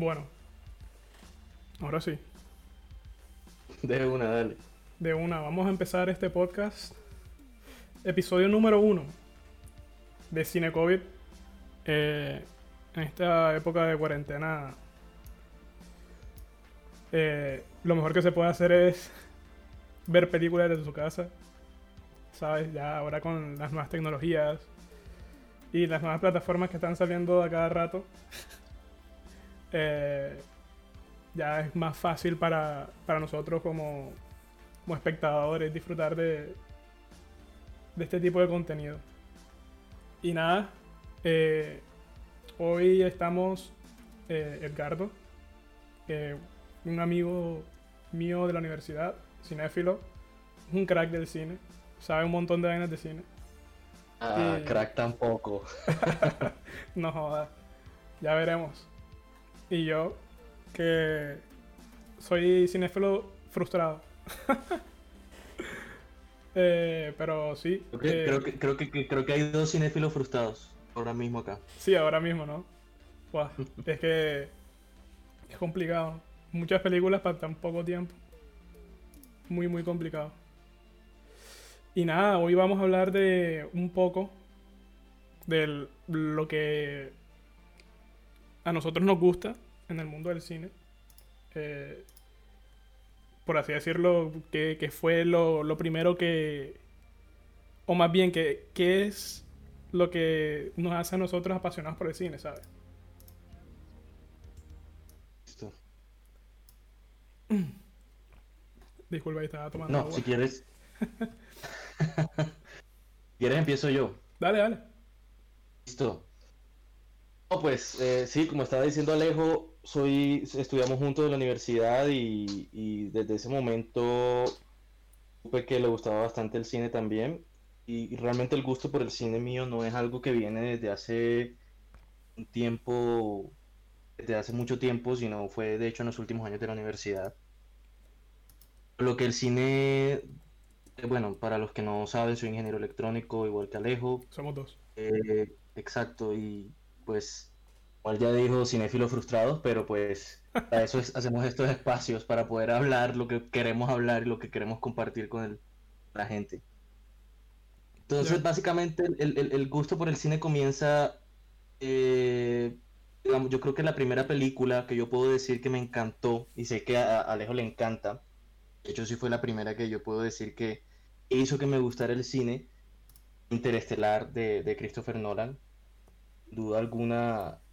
Bueno, ahora sí, De una, dale. de una, vamos a empezar este podcast. Episodio número uno de Cine COVID. Eh, en esta época de cuarentena, eh, lo mejor que se puede hacer es ver películas desde su casa. ¿Sabes? Ya ahora con las nuevas tecnologías y las nuevas plataformas que están saliendo a cada rato. eh, ya es más fácil para, para nosotros como, como espectadores disfrutar de, de este tipo de contenido. Y nada, eh, hoy estamos eh, Edgardo, un amigo mío de la universidad, cinéfilo, un crack del cine, sabe un montón de vainas de cine. Ah, crack tampoco. No jodas, ya veremos. Y yo, que soy cinéfilo frustrado. Eh, pero sí. Creo que, eh, creo, que, creo, que, creo que hay dos cinéfilos frustrados ahora mismo acá. Sí, ahora mismo, ¿no? Buah, es que es complicado. Muchas películas para tan poco tiempo. Muy, muy complicado. Y nada, hoy vamos a hablar de un poco de lo que a nosotros nos gusta en el mundo del cine. Eh, por así decirlo, que, que fue lo, lo primero que... O más bien, que, que es lo que nos hace a nosotros apasionados por el cine, ¿sabes? Listo. Disculpa, ahí estaba tomando No, agua. si quieres. Si quieres, empiezo yo. Dale, dale. Listo. No, pues eh, sí, como estaba diciendo Alejo, soy, estudiamos juntos en la universidad y, y desde ese momento supe que le gustaba bastante el cine también. Y, y realmente el gusto por el cine mío no es algo que viene desde hace un tiempo, desde hace mucho tiempo, sino fue de hecho en los últimos años de la universidad. Lo que el cine, eh, bueno, para los que no saben, soy ingeniero electrónico, igual que Alejo. Somos dos. Eh, exacto, y pues, igual ya dijo cinéfilos frustrados, pero pues para eso es- hacemos estos espacios, para poder hablar lo que queremos hablar y lo que queremos compartir con el- la gente. Entonces, básicamente, el, el- el gusto por el cine comienza, eh, digamos, yo creo que la primera película que yo puedo decir que me encantó, y sé que a, a Alejo le encanta, de hecho sí fue la primera que yo puedo decir que hizo que me gustara el cine, Interestelar de, de Christopher Nolan. Duda alguna,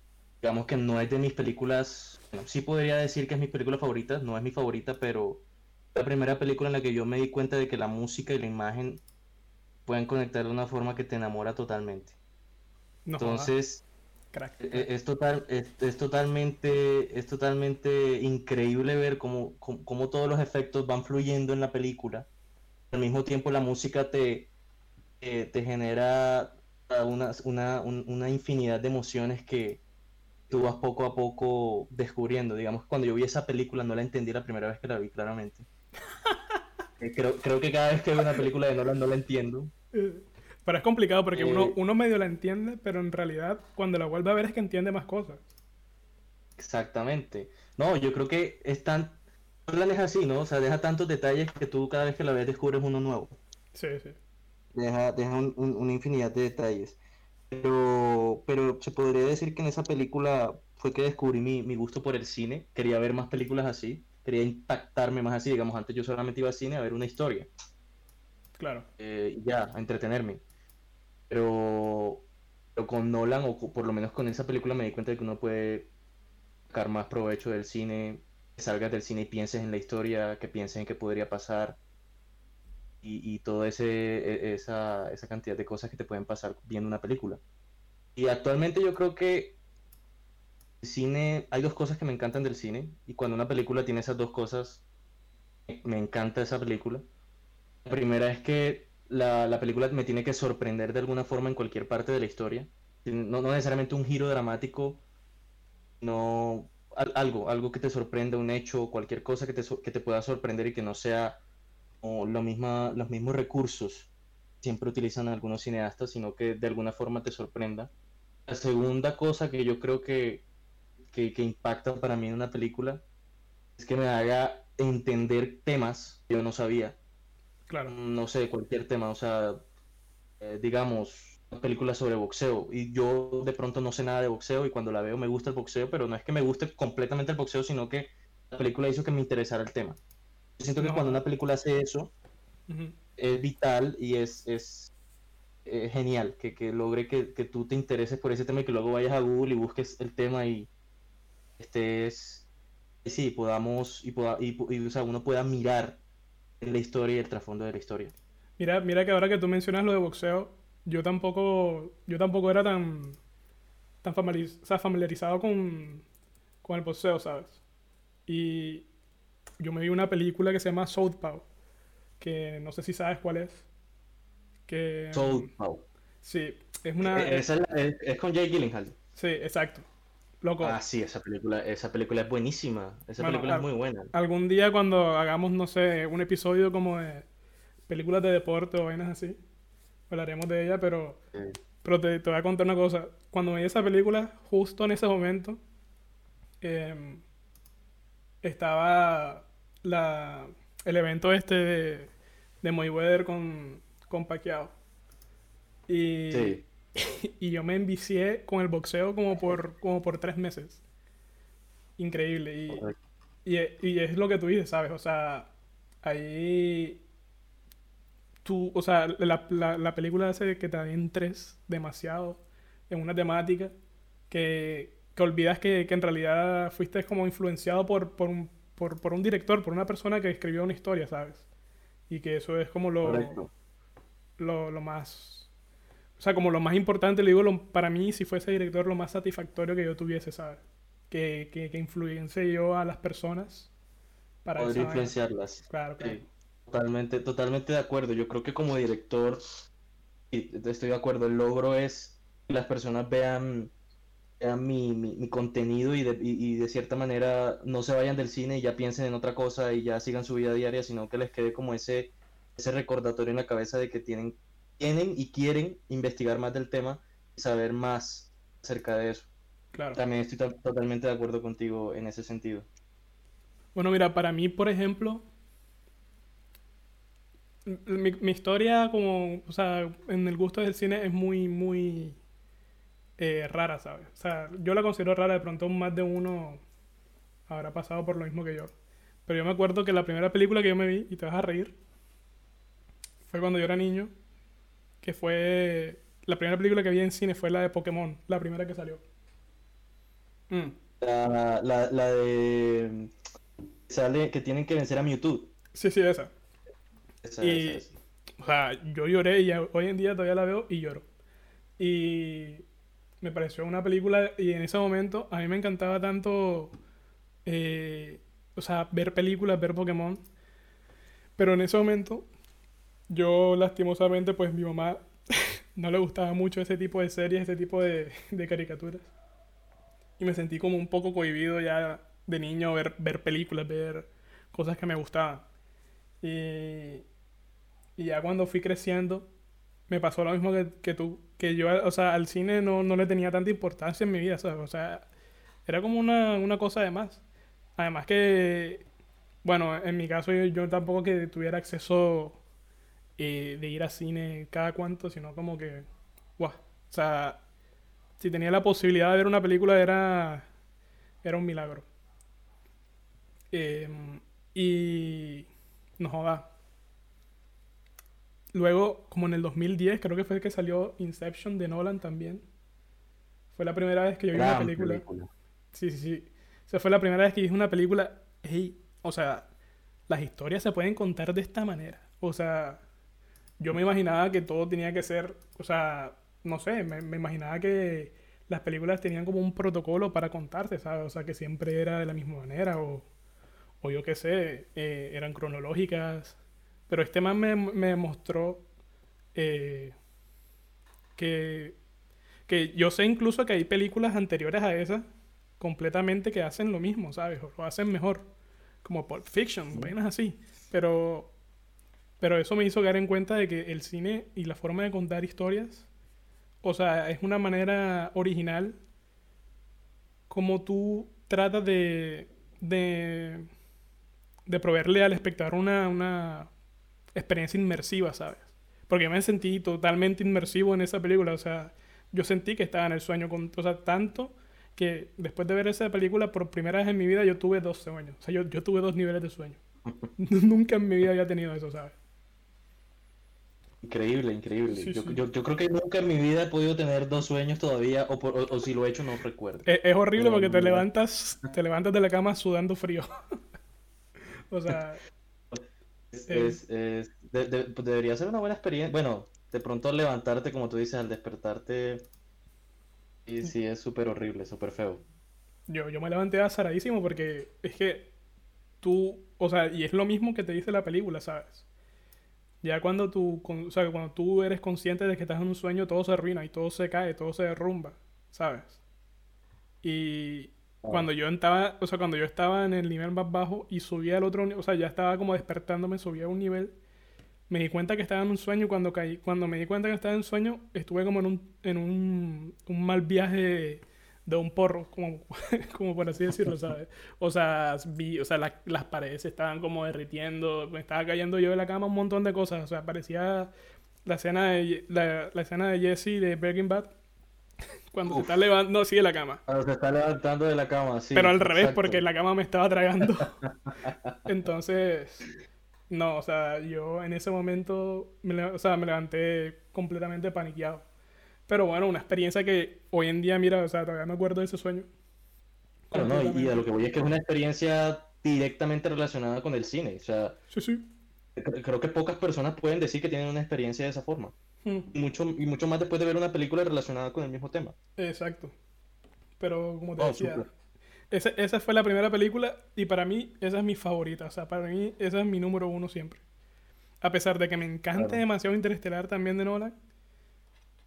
digamos que no es de mis películas, bueno, sí podría decir que es mi película favorita, no es mi favorita, pero la primera película en la que yo me di cuenta de que la música y la imagen pueden conectar de una forma que te enamora totalmente. No Entonces, crack. e- e- es, total, es, es totalmente, es totalmente increíble ver cómo, cómo, cómo todos los efectos van fluyendo en la película. Al mismo tiempo la música te, te, te genera una, una, un- una infinidad de emociones que tú vas poco a poco descubriendo. Digamos que cuando yo vi esa película no la entendí la primera vez que la vi claramente. Eh, Creo, creo que cada vez que veo una película de Nolan no la entiendo. Eh, Pero es complicado porque uno, Eh. uno medio la entiende, pero en realidad cuando la vuelve a ver es que entiende más cosas. Exactamente. No, yo creo que es tan... Nolan es así, ¿no? O sea, deja tantos detalles que tú cada vez que la ves descubres uno nuevo. Sí, sí. Deja, deja un- un- una infinidad de detalles. Pero, pero se podría decir que en esa película fue que descubrí mi, mi gusto por el cine. Quería ver más películas así. Quería impactarme más así. Digamos, antes yo solamente iba al cine a ver una historia. Claro. eh, ya, a entretenerme. Pero, pero con Nolan, o por lo menos con esa película, me di cuenta de que uno puede sacar más provecho del cine, que salgas del cine y pienses en la historia, que pienses en qué podría pasar, y, y toda e- esa, esa cantidad de cosas que te pueden pasar viendo una película. Y actualmente yo creo que el cine, hay dos cosas que me encantan del cine, y cuando una película tiene esas dos cosas, me- encanta esa película. La primera es que la, la película me tiene que sorprender de alguna forma en cualquier parte de la historia. No, no necesariamente un giro dramático, no al- algo, algo que te sorprenda, un hecho, cualquier cosa que te, que te pueda sorprender y que no sea como lo misma, los mismos recursos siempre utilizan algunos cineastas, sino que de alguna forma te sorprenda. La segunda cosa que yo creo que, que, que impacta para mí en una película es que me haga entender temas que yo no sabía. Claro. No sé, cualquier tema, o sea, eh, digamos, una película sobre boxeo y yo de pronto no sé nada de boxeo y cuando la veo me gusta el boxeo, pero no es que me guste completamente el boxeo, sino que la película hizo que me interesara el tema. Siento que No. cuando una película hace eso, Ujú. es vital y es, es eh, genial que, que logre que, que tú te intereses por ese tema y que luego vayas a Google y busques el tema y estés, y sí, podamos, y, poda- y, y, o sea, uno pueda mirar la historia y el trasfondo de la historia. Mira, mira que ahora que tú mencionas lo de boxeo, yo tampoco, yo tampoco era tan, tan familiariz- o sea, familiarizado con, con el boxeo, ¿sabes? Y yo me vi una película que se llama Southpaw, que no sé si sabes cuál es. Que, Southpaw. sí, es una, Eh, esa es, la- es- es con Jake Gyllenhaal. sí, exacto. Loco, Ah, sí, esa película, esa película es buenísima. Esa Bueno, película es muy buena. algún día cuando hagamos, no sé, un episodio como de películas de deporte o vainas así, hablaremos de ella, pero Pero te, te voy a contar una cosa. Cuando me vi esa película, justo en ese momento, em, estaba la, el evento este de, de Mayweather con, con Pacquiao. Y, sí. y yo me envicié con el boxeo como por, como por tres meses. Increíble. Y, e- y es lo que tú dices, ¿sabes? O sea, ahí tú, o sea, la, la, la película hace que te adentres demasiado en una temática que, que olvidas que, que en realidad fuiste como influenciado por, por, un, por, por un director, por una persona que escribió una historia, ¿sabes? Y que eso es como lo, lo, lo más, o sea, como lo más importante, le digo, lo- para mí, si fuese director, lo más satisfactorio que yo tuviese, ¿sabes? Que, que, que influencie yo a las personas para Poder influenciarlas. Claro, claro. Sí, totalmente, totalmente de acuerdo. Yo creo que como director, y estoy de acuerdo, el logro es que las personas vean mi, mi- mi contenido y de, y- y de cierta manera no se vayan del cine y ya piensen en otra cosa y ya sigan su vida diaria, sino que les quede como ese, ese recordatorio en la cabeza de que tienen, tienen y quieren investigar más del tema y saber más acerca de eso. claro. También estoy to- totalmente de acuerdo contigo en ese sentido. Bueno, mira, para mí, por ejemplo, mi historia como, o sea, en el gusto del cine es muy, muy eh, rara, ¿sabes? O sea, yo la considero rara, de pronto más de uno habrá pasado por lo mismo que yo. Pero yo me acuerdo que la primera película que yo me vi, y te vas a reír, fue cuando yo era niño, que fue... La primera película que vi en cine fue la de Pokémon, la primera que salió. Mm. La, la, la de sale que tienen que vencer a Mewtwo. Sí, sí, esa. Esa, Y- esa, esa. O sea, yo lloré y hoy en día todavía la veo y lloro. Y me pareció una película y en ese momento a mí me encantaba tanto, eh, o sea, ver películas, ver Pokémon. Pero en ese momento, yo lastimosamente, pues mi mamá no le gustaba mucho ese tipo de series, ese tipo de, de caricaturas. Y me sentí como un poco cohibido ya de niño ver, ver películas, ver cosas que me gustaban. Y, y ya cuando fui creciendo, me pasó lo mismo que, que tú, que yo, o sea, al cine no, no le tenía tanta importancia en mi vida, ¿sabes? O sea, era como una, una cosa de más. Además que, bueno, en mi caso yo, tampoco que tuviera acceso eh, de ir a cine cada cuanto, sino como que, o sea, si tenía la posibilidad de ver una película era, era un milagro. Em, y no joda. Luego, como en el 2010, creo que fue que salió Inception de Nolan también. Fue la primera vez que yo vi una película. película. Sí, sí, sí. O sea, fue la primera vez que vi una película. Ey, o sea, las historias se pueden contar de esta manera. O sea, yo me imaginaba que todo tenía que ser, o sea, no sé, me, me imaginaba que las películas tenían como un protocolo para contarse, ¿sabes? O sea, que siempre era de la misma manera o, o yo qué sé, eh, eran cronológicas. Pero este man me, me mostró eh, que, que yo sé incluso que hay películas anteriores a esa completamente que hacen lo mismo, ¿sabes? O lo hacen mejor. Como Pulp Fiction, vainas así. Pero, pero eso me hizo caer en cuenta de que el cine y la forma de contar historias, o sea, es una manera original cómo tú tratas de, de, de proveerle al espectador una, una experiencia inmersiva, ¿sabes? Porque me sentí totalmente inmersivo en esa película, o sea, yo sentí que estaba en el sueño, con, o sea, tanto que después de ver esa película por primera vez en mi vida yo tuve dos sueños, o sea, yo, yo tuve dos niveles de sueño. Nunca en mi vida había tenido eso, ¿sabes? Increíble, increíble. Sí, yo, sí. yo- yo creo que nunca en mi vida he podido tener dos sueños todavía, o, por- o- o si lo he hecho no recuerdo. Es, es horrible Pero porque te levantas, te levantas de la cama sudando frío. o sea, Es, eh. es- es- de- de- pues debería ser una buena experiencia. Bueno, de pronto al levantarte, como tú dices, al despertarte, sí, sí es súper horrible, súper feo. yo, yo me levanté azaradísimo porque es que tú, o sea, y es lo mismo que te dice la película, ¿sabes? Ya cuando tú, con- o sea, cuando tú eres consciente de que estás en un sueño, todo se arruina y todo se cae, todo se derrumba, ¿sabes? Y cuando yo estaba, o sea, cuando yo estaba en el nivel más bajo y subía al otro, o sea, ya estaba como despertándome, subía a un nivel, me di cuenta que estaba en un sueño cuando caí, cuando me di cuenta que estaba en sueño, estuve como en un, en un, un mal viaje de un porro, como, como por así decirlo, ¿sabes? O sea, vi, o sea, la- las paredes estaban como derritiendo, me estaba cayendo yo de la cama un montón de cosas, o sea, parecía la escena de, la, la escena de Jesse de Breaking Bad, cuando se está levantando, no, sigue la cama. Cuando se está levantando de la cama, sí. Pero al revés, exacto. porque la cama me estaba tragando. Entonces, no, o sea, yo en ese momento, me, o sea, me levanté completamente paniqueado. Pero bueno, una experiencia que hoy en día, mira, o sea, todavía me acuerdo de ese sueño. Claro, no, y- a lo que voy es que es una experiencia directamente relacionada con el cine. O sea, Sí, sí. cre- creo que pocas personas pueden decir que tienen una experiencia de esa forma. Mm, Y mucho, y mucho más después de ver una película relacionada con el mismo tema. exacto. Pero como te Oh, decía, esa, esa fue la primera película y para mí esa es mi favorita. O sea, para mí esa es mi número uno siempre. A pesar de que me encante Claro. demasiado Interestelar también de Nolan,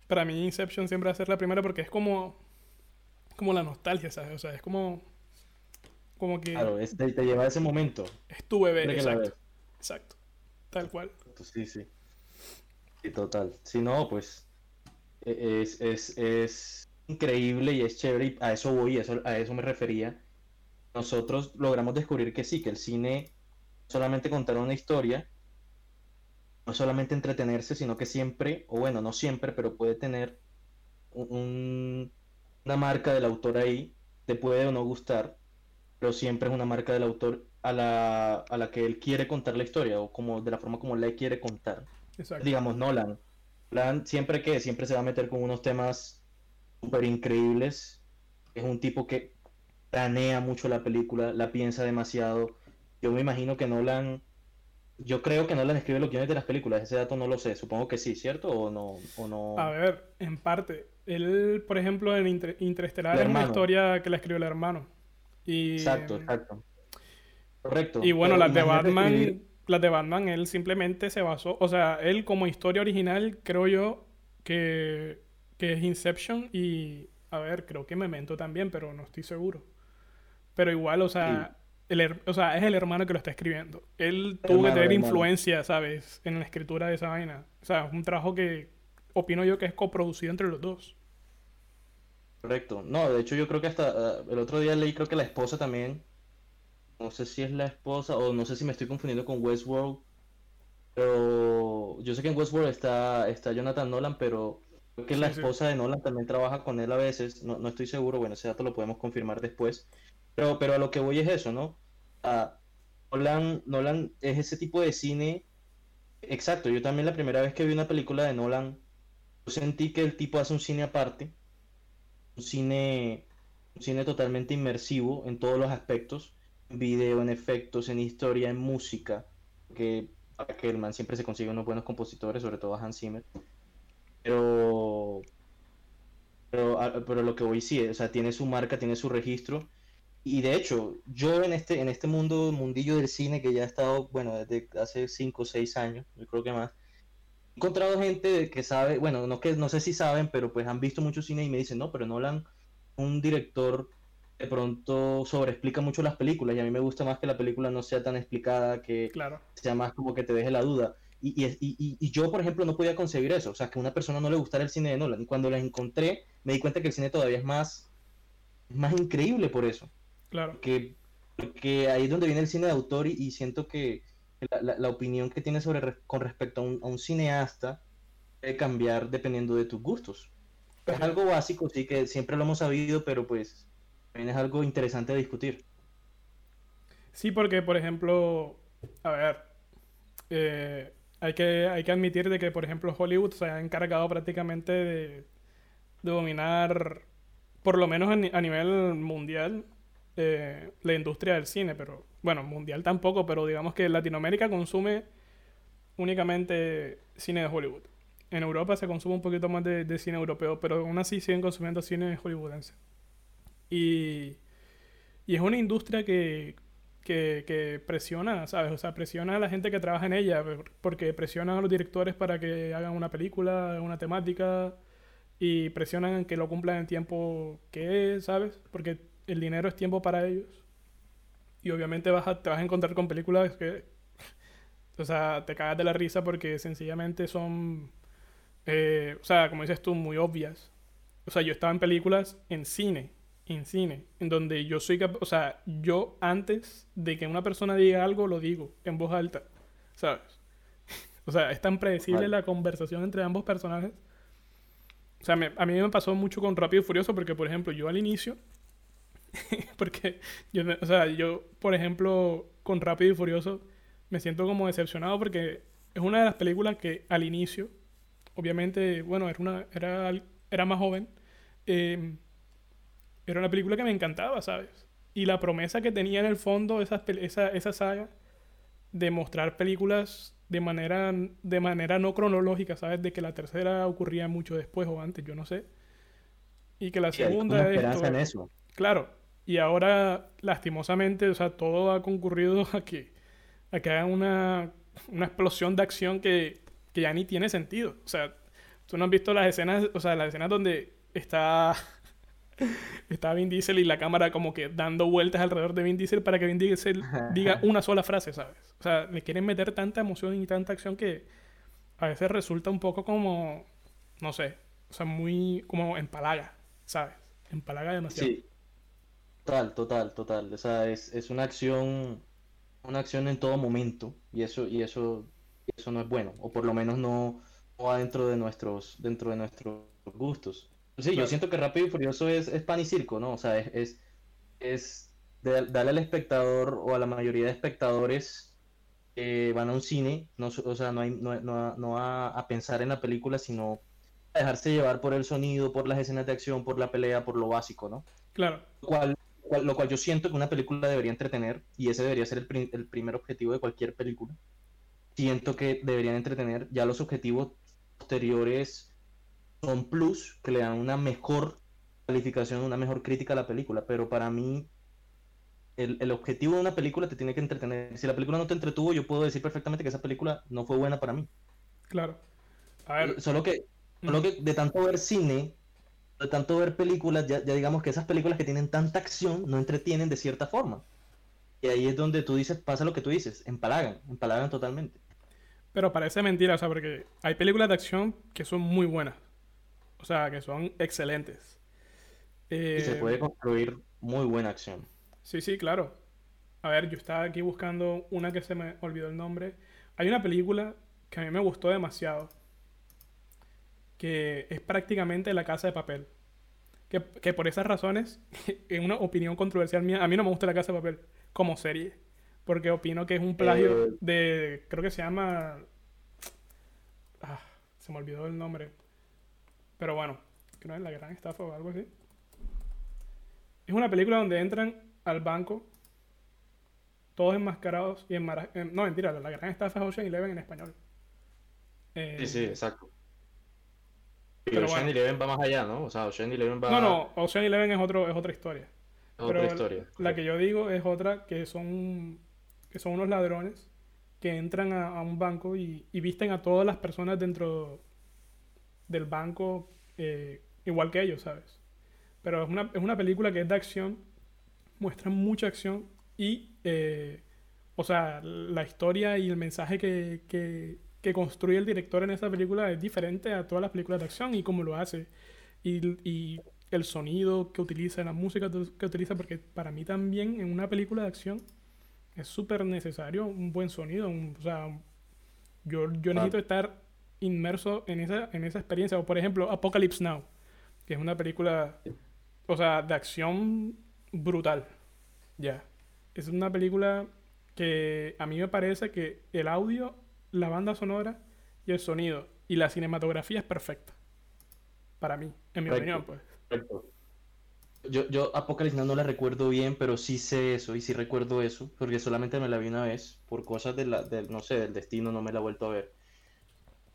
para mí Inception siempre va a ser la primera porque es como, como la nostalgia, ¿sabes? O sea, es como, como que Claro, es- te, te lleva a ese momento. es tu bebé, exacto. Exacto. Tal cual. Sí, sí. Sí, total. Si no, pues e- es, es, es increíble y es chévere y a eso voy, a eso, a eso me refería. Nosotros logramos descubrir que sí, que el cine solamente contar una historia, no solamente entretenerse, sino que siempre, o bueno, no siempre, pero puede tener un- un- una marca del autor ahí, te puede o no gustar, pero siempre es una marca del autor a la, a la que él quiere contar la historia, o como de la forma como la quiere contar Exacto. digamos, Nolan. Nolan siempre que siempre se va a meter con unos temas súper increíbles. Es un tipo que planea mucho la película, la piensa demasiado. Yo me imagino que Nolan, yo creo que Nolan escribe los guiones de las películas. Ese dato no lo sé. Supongo que sí, ¿cierto? O no, o no. A ver, en parte. Él, por ejemplo, en Inter- Interestelar El es una historia que la escribió el hermano. Y, Exacto, exacto. Correcto. Y bueno, Pero las de Batman, escribir- las de Batman, él simplemente se basó, o sea, él como historia original, creo yo que, que es Inception y, a ver, creo que Memento también, pero no estoy seguro. Pero igual, o sea, el, o sea, es el hermano que lo está escribiendo. Él tuvo que tener influencia, ¿sabes? En la escritura de esa vaina. O sea, es un trabajo que opino yo que es coproducido entre los dos. Correcto. No, de hecho yo creo que hasta ah, el otro día leí, creo que la esposa también, no sé si es la esposa o no sé si me estoy confundiendo con Westworld, pero yo sé que en Westworld está, está Jonathan Nolan, pero creo que la Sí, sí. esposa de Nolan también trabaja con él a veces, no, no estoy seguro, bueno, ese dato lo podemos confirmar después, pero, pero a lo que voy es eso, ¿no? Ah, Nolan, Nolan es ese tipo de cine, exacto, yo también la primera vez que vi una película de Nolan, yo sentí que el tipo hace un cine aparte un cine, un cine totalmente inmersivo en todos los aspectos, video, en efectos, en historia, en música, que para que el man siempre se consigue unos buenos compositores, sobre todo a Hans Zimmer. Pero, pero, pero lo que voy sí, o sea, tiene su marca, tiene su registro. Y de hecho, yo en este, en este mundo, mundillo del cine que ya he estado, bueno, desde hace 5 o 6 años, yo creo que más, he encontrado gente que sabe, bueno, no que no sé si saben, pero pues han visto mucho cine y me dicen, no, pero Nolan, un director de pronto sobreexplica mucho las películas y a mí me gusta más que la película no sea tan explicada, que Claro. sea más como que te deje la duda. Y, y, y, y- yo, por ejemplo, no podía concebir eso, o sea, que a una persona no le gustara el cine de Nolan. Y cuando la encontré, me di cuenta que el cine todavía es más, más increíble por eso. Claro. Que, porque ahí es donde viene el cine de autor y, siento que la, la- la opinión que tienes sobre, re- con respecto a un, a un cineasta puede cambiar dependiendo de tus gustos. Es algo básico, sí, que siempre lo hemos sabido, pero pues también es algo interesante de discutir. Sí, porque, por ejemplo, a ver, eh, hay que, hay que admitir de que, por ejemplo, Hollywood se ha encargado prácticamente de, dominar, por lo menos a nivel mundial, eh, la industria del cine, pero, bueno, mundial tampoco, pero digamos que Latinoamérica consume únicamente cine de Hollywood. En Europa se consume un poquito más de, de cine europeo, pero aún así siguen consumiendo cine hollywoodense. Y, y es una industria que, que, que presiona, ¿sabes? O sea, presiona a la gente que trabaja en ella, por- porque presionan a los directores para que hagan una película, una temática, y presionan que lo cumplan en tiempo que es, ¿sabes? Porque el dinero es tiempo para ellos. Y obviamente vas a, te vas a encontrar con películas que, o sea, te cagas de la risa porque sencillamente son, eh, o sea, como dices tú, muy obvias. O sea, yo estaba en películas en cine, en cine, en donde yo soy capaz, o sea, yo antes de que una persona diga algo, lo digo en voz alta, ¿sabes? O sea, es tan predecible la conversación entre ambos personajes. O sea, me- a mí me pasó mucho con Rápido y Furioso porque, por ejemplo, yo al inicio, porque yo, o sea, yo, por ejemplo, con Rápido y Furioso me siento como decepcionado porque es una de las películas que al inicio, obviamente, bueno, era una, era, era más joven, eh, era una película que me encantaba, ¿sabes? Y la promesa que tenía en el fondo pel- esa, esa saga de mostrar películas de manera, de manera no cronológica, ¿sabes? De que la tercera ocurría mucho después o antes, yo no sé. Y que la Sí, segunda esperanza en eso. Claro, y ahora lastimosamente, o sea, todo ha concurrido a que, a que hagan una, una explosión de acción que, que ya ni tiene sentido. O sea, tú no has visto las escenas, o sea, las escenas donde está, está Vin Diesel y la cámara como que dando vueltas alrededor de Vin Diesel para que Vin Diesel diga una sola frase, ¿sabes? O sea, le quieren meter tanta emoción y tanta acción que a veces resulta un poco como, no sé, o sea, muy como empalaga, ¿sabes? Empalaga demasiado. Sí, total, total, total. O sea, es, es una acción, una acción en todo momento y eso, y eso, eso no es bueno, o por lo menos no, no va dentro de nuestros, dentro de nuestros gustos. Sí, yo siento que Rápido y Furioso es, es pan y circo, ¿no? O sea, es, es, es de- darle al espectador o a la mayoría de espectadores que van a un cine, no, o sea, no, hay, no, no, no a, a pensar en la película, sino a dejarse llevar por el sonido, por las escenas de acción, por la pelea, por lo básico, ¿no? Claro, Lo cual, lo cual yo siento que una película debería entretener, y ese debería ser el, el primer objetivo de cualquier película. Siento que deberían entretener, ya los objetivos posteriores son plus, que le dan una mejor calificación, una mejor crítica a la película, pero para mí el, el objetivo de una película te tiene que entretener. Si la película no te entretuvo, yo puedo decir perfectamente que esa película no fue buena para mí. claro. A ver, Solo que, solo que de tanto ver cine, de tanto ver películas, ya, ya digamos que esas películas que tienen tanta acción no entretienen de cierta forma. Y ahí es donde tú dices, pasa lo que tú dices, empalagan, empalagan totalmente. pero parece mentira, o sea, porque hay películas de acción que son muy buenas. O sea, que son excelentes. Y se Eh, puede construir muy buena acción. Sí, sí, claro. A ver, yo estaba aquí buscando una que se me olvidó el nombre. Hay una película que a mí me gustó demasiado, que es prácticamente La Casa de Papel. Que, que por esas razones, en una opinión controversial mía, a mí no me gusta La Casa de Papel como serie, porque opino que es un plagio Eh. de, creo que se llama... Ah, se me olvidó el nombre. Pero bueno, creo que es La Gran Estafa o algo así. Es una película donde entran al banco todos enmascarados y enmara... eh, No, mentira, la gran estafa es Ocean Eleven en español. Eh, exacto. Y pero Ocean bueno. Eleven va más allá, ¿no? O sea, Ocean Eleven va No, no, Ocean Eleven es, otro, es otra historia. a otra historia. La que yo digo es otra que son, que son unos ladrones que entran a, a un banco y, y visten a todas las personas dentro del banco eh, igual que ellos, ¿sabes? Pero es una, es una película que es de acción, muestra mucha acción y, eh, o sea, la historia y el mensaje que, que, que construye el director en esa película es diferente a todas las películas de acción y cómo lo hace. Y, y el sonido que utiliza, la música que utiliza, porque para mí también en una película de acción es súper necesario un buen sonido. o sea, yo, yo necesito estar inmerso en esa, en esa experiencia. O por ejemplo, Apocalypse Now, que es una película, o sea, de acción brutal. Ya. Es una película que a mí me parece que el audio, la banda sonora y el sonido y la cinematografía es perfecta. Para mí, en mi opinión, pues. Yo, yo Apocalypse no, la recuerdo bien, pero sí sé eso y sí recuerdo eso, porque solamente me la vi una vez, por cosas de la, del, no sé, del destino no me la he vuelto a ver.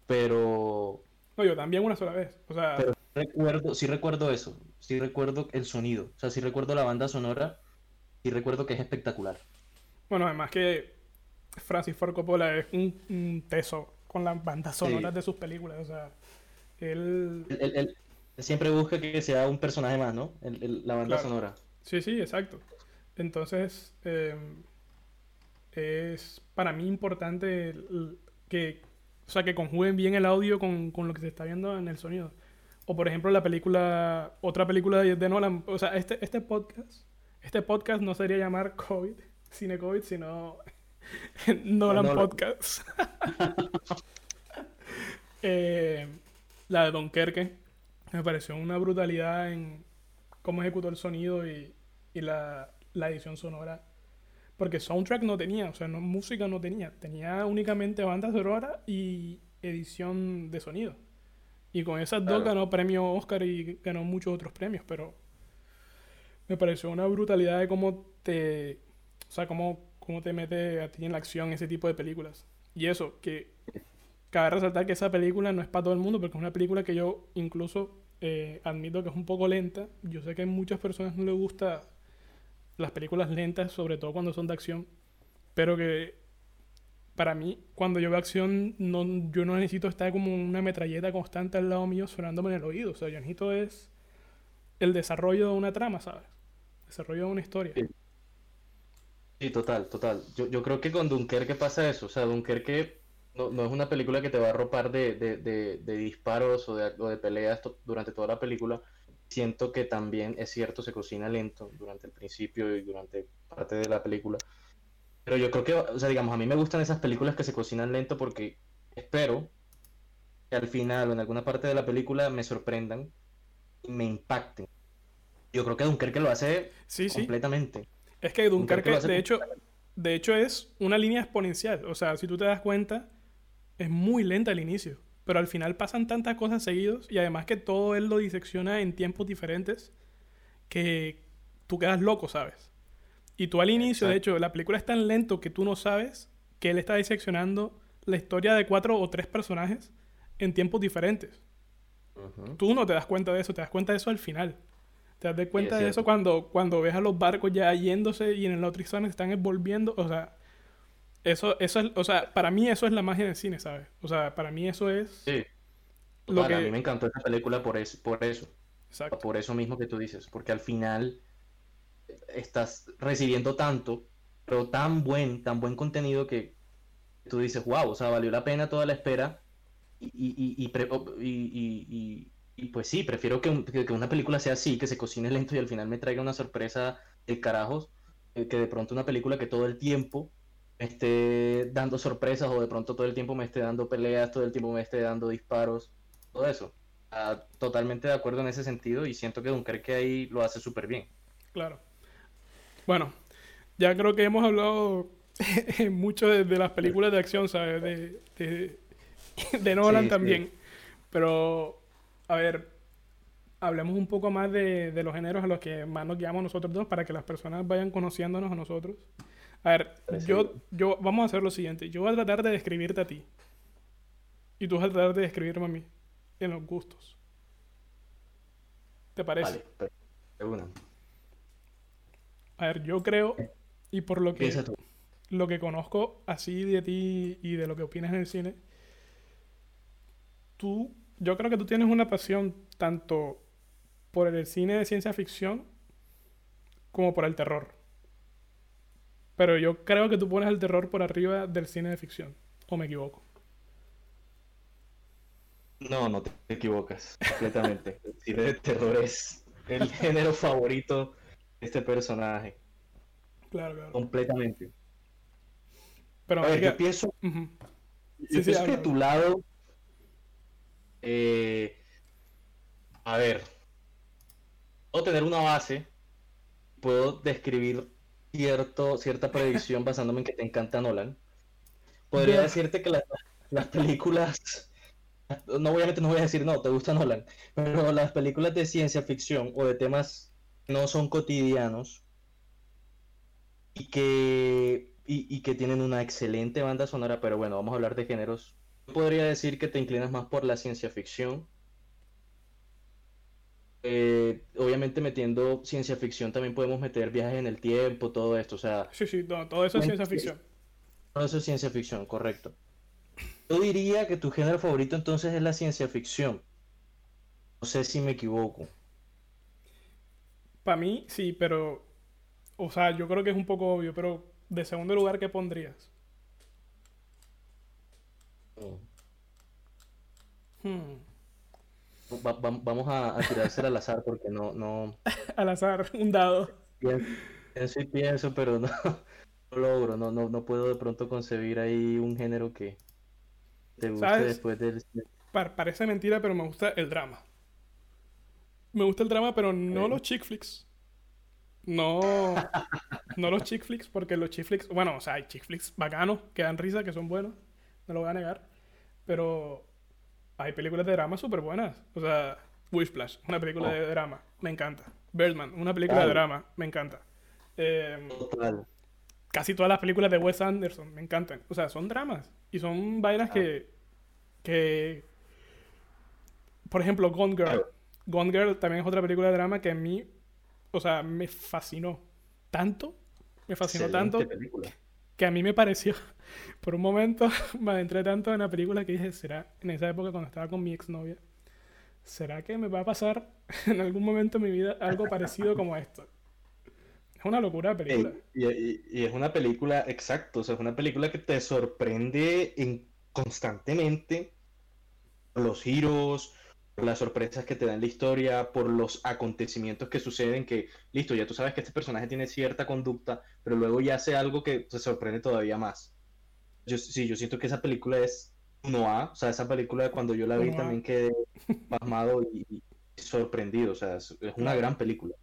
Pero... No, yo también una sola vez, o sea... Pero recuerdo, sí recuerdo eso, sí recuerdo el sonido, o sea, sí recuerdo la banda sonora y recuerdo que es espectacular. Bueno, además que Francis Ford Coppola es un, teso con las bandas sonoras de sus películas, o sea, él siempre busca que sea un personaje más, ¿no? la banda sonora. Sí, sí, exacto. Entonces, em, es para mí importante que, o sea, que conjuguen bien el audio con, lo que se está viendo en el sonido. O por ejemplo, la película, otra película de, de Nolan, o sea, este, este podcast, este podcast no sería llamar COVID, cine COVID, sino Nolan, Podcast. Eh, la de Dunkerque me pareció una brutalidad en cómo ejecutó el sonido y, la, edición sonora. Porque soundtrack no tenía, o sea, no, música no tenía. Tenía únicamente banda sonora y edición de sonido. Y con esas dos ganó premio Oscar y ganó muchos otros premios, pero me pareció una brutalidad de cómo te. O sea, cómo, cómo te mete a ti en la acción ese tipo de películas. Y eso, que cabe resaltar que esa película no es para todo el mundo, porque es una película que yo incluso eh, admito que es un poco lenta. Yo sé que a muchas personas no les gusta las películas lentas, sobre todo cuando son de acción, pero que para mí, cuando yo veo acción, no, yo no necesito estar como una metralleta constante al lado mío sonándome en el oído. O sea, yo necesito es el desarrollo de una trama, ¿sabes? Desarrollo de una historia. Sí, total, total. Yo, yo creo que con Dunkerque pasa eso. O sea, Dunkerque no, no es una película que te va a arropar de, de, disparos o de, de peleas durante toda la película. Siento que también es cierto, se cocina lento durante el principio y durante parte de la película. Pero yo creo que, o sea, digamos, a mí me gustan esas películas que se cocinan lento porque espero que al final o en alguna parte de la película me sorprendan y me impacten. Yo creo que Dunkerque lo hace sí, completamente. Es que Dunkerque, de hecho, de hecho es una línea exponencial. O sea, si tú te das cuenta, es muy lenta al inicio, pero al final pasan tantas cosas seguidos y además que todo él lo disecciona en tiempos diferentes que tú quedas loco, ¿sabes? Y tú al inicio, de hecho, la película es tan lento que tú no sabes que él está diseccionando la historia de cuatro o tres personajes en tiempos diferentes. Tú no te das cuenta de eso, te das cuenta de eso al final. Te das cuenta de eso cuando, cuando ves a los barcos ya yéndose y en el otro están envolviendo. O sea, eso, eso es, o sea, para mí eso es la magia del cine, ¿sabes? O sea, para mí eso es... Sí. Lo que... A mí me encantó esta película por, eso, por eso. Exacto. Por eso mismo que tú dices. Porque al final estás recibiendo tanto, pero tan buen, tan buen contenido que tú dices, wow, o sea, valió la pena toda la espera. Y, y, y, y pues sí, prefiero que, que, una película sea así, que se cocine lento y al final me traiga una sorpresa de carajos, eh, que de pronto una película que todo el tiempo esté dando sorpresas o de pronto todo el tiempo me esté dando peleas, todo el tiempo me esté dando disparos, todo eso. Ah, totalmente de acuerdo en ese sentido y siento que Dunkerque ahí lo hace súper bien. Claro. Bueno, ya creo que hemos hablado mucho de, las películas de acción, ¿sabes? De, de, Nolan también. Pero, a ver, hablemos un poco más de, de los géneros a los que más nos guiamos nosotros dos para que las personas vayan conociéndonos a nosotros. A ver, yo, yo, vamos a hacer lo siguiente. Yo voy a tratar de describirte a ti. Y tú vas a tratar de describirme a mí. En los gustos. ¿Te parece? Vale, A ver, yo creo, y por lo que, lo que conozco así de ti y de lo que opinas en el cine, tú, yo creo que tú tienes una pasión tanto por el cine de ciencia ficción como por el terror. Pero yo creo que tú pones el terror por arriba del cine de ficción. ¿O me equivoco? No, no te equivocas completamente. el cine de terror es el género favorito de este personaje. Claro, claro. Completamente. Pero A ver, marica, yo pienso, ujú. yo Sí, sí, pienso habla, que tu lado. eh, a ver. Puedo tener una base. Puedo describir cierto, cierta predicción basándome en que te encanta Nolan. Podría decirte que la- las películas. No, obviamente no voy a decir no, te gusta Nolan. Pero las películas de ciencia ficción o de temas que no son cotidianos y que, y, y que tienen una excelente banda sonora, pero bueno, vamos a hablar de géneros. Podría decir que te inclinas más por la ciencia ficción. Eh, obviamente metiendo ciencia ficción también podemos meter viajes en el tiempo, todo esto, o sea, Sí, sí, no, todo eso es ciencia ficción. todo eso es ciencia ficción, correcto. Yo diría que tu género favorito entonces es la ciencia ficción. No sé si me equivoco. Para mí, sí, pero. O sea, yo creo que es un poco obvio, pero de segundo lugar, ¿qué pondrías? Hmm. Va- va- vamos a, a tirársela al azar porque no, no Al azar, un dado. pienso, pienso y pienso, pero no, no logro, no, no, no puedo de pronto concebir ahí un género que te guste ¿Sabes? después del... Pa- parece mentira, pero me gusta el drama. Me gusta el drama, pero no los chick flicks. No, no los chick flicks, porque los chick flicks, bueno, o sea, hay chick flicks bacanos, que dan risa, que son buenos, no lo voy a negar, pero hay películas de drama súper buenas. O sea, Wishplash, una película Oh. de drama, me encanta. Birdman, una película de drama, me encanta. Em, Total. casi todas las películas de Wes Anderson me encantan. O sea, son dramas. Y son vainas que. que. Por ejemplo, Gone Girl. Gone Girl también es otra película de drama que a mí. O sea, me fascinó. Tanto. Me fascinó Excelente tanto película. Que a mí me pareció. Por un momento me adentré tanto en la película que dije, ¿será en esa época cuando estaba con mi exnovia? ¿Será que me va a pasar en algún momento de mi vida algo parecido como esto? Es una locura de película. Y, es una película, exacto, o sea, es una película que te sorprende en, constantemente los giros, las sorpresas que te dan la historia, por los acontecimientos que suceden, que, listo, ya tú sabes que este personaje tiene cierta conducta, pero luego ya hace algo que te sorprende todavía más. Yo, sí, yo siento que esa película es 1A, o sea, esa película de cuando yo la vi 1A. también quedé pasmado y, y sorprendido, o sea, es, una gran película,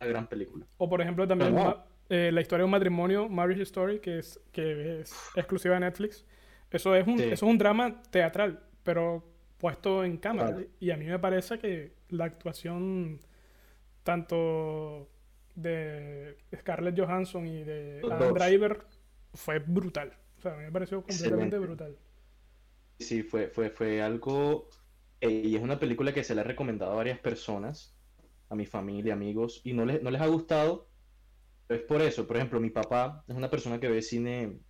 una gran película. O por ejemplo también ma- eh, la historia de un matrimonio, Marriage Story, que es, que es exclusiva de Netflix. Eso es un, Sí. eso es un drama teatral, pero puesto en cámara. Y a mí me parece que la actuación tanto de Scarlett Johansson y de Adam dos. Driver fue brutal. O sea, a mí me pareció completamente Excelente. brutal. Sí, fue, fue, fue algo, eh, y es una película que se le ha recomendado a varias personas, a mi familia, amigos, y no les, no les ha gustado, pero es por eso. Por ejemplo, mi papá es una persona que ve cine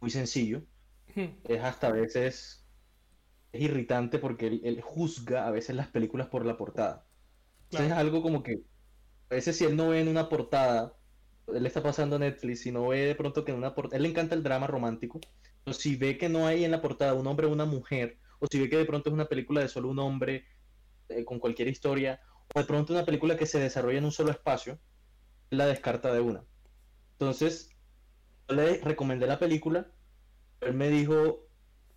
muy sencillo, Hmm. es hasta a veces, es irritante porque él, él juzga a veces las películas por la portada. Entonces Claro. es algo como que, a veces si él no ve en una portada, él está pasando Netflix y no ve de pronto que en una portada, él le encanta el drama romántico, pero si ve que no hay en la portada un hombre o una mujer, o si ve que de pronto es una película de solo un hombre eh, con cualquier historia, o de pronto una película que se desarrolla en un solo espacio, él la descarta de una. Entonces, yo le recomendé la película, él me dijo,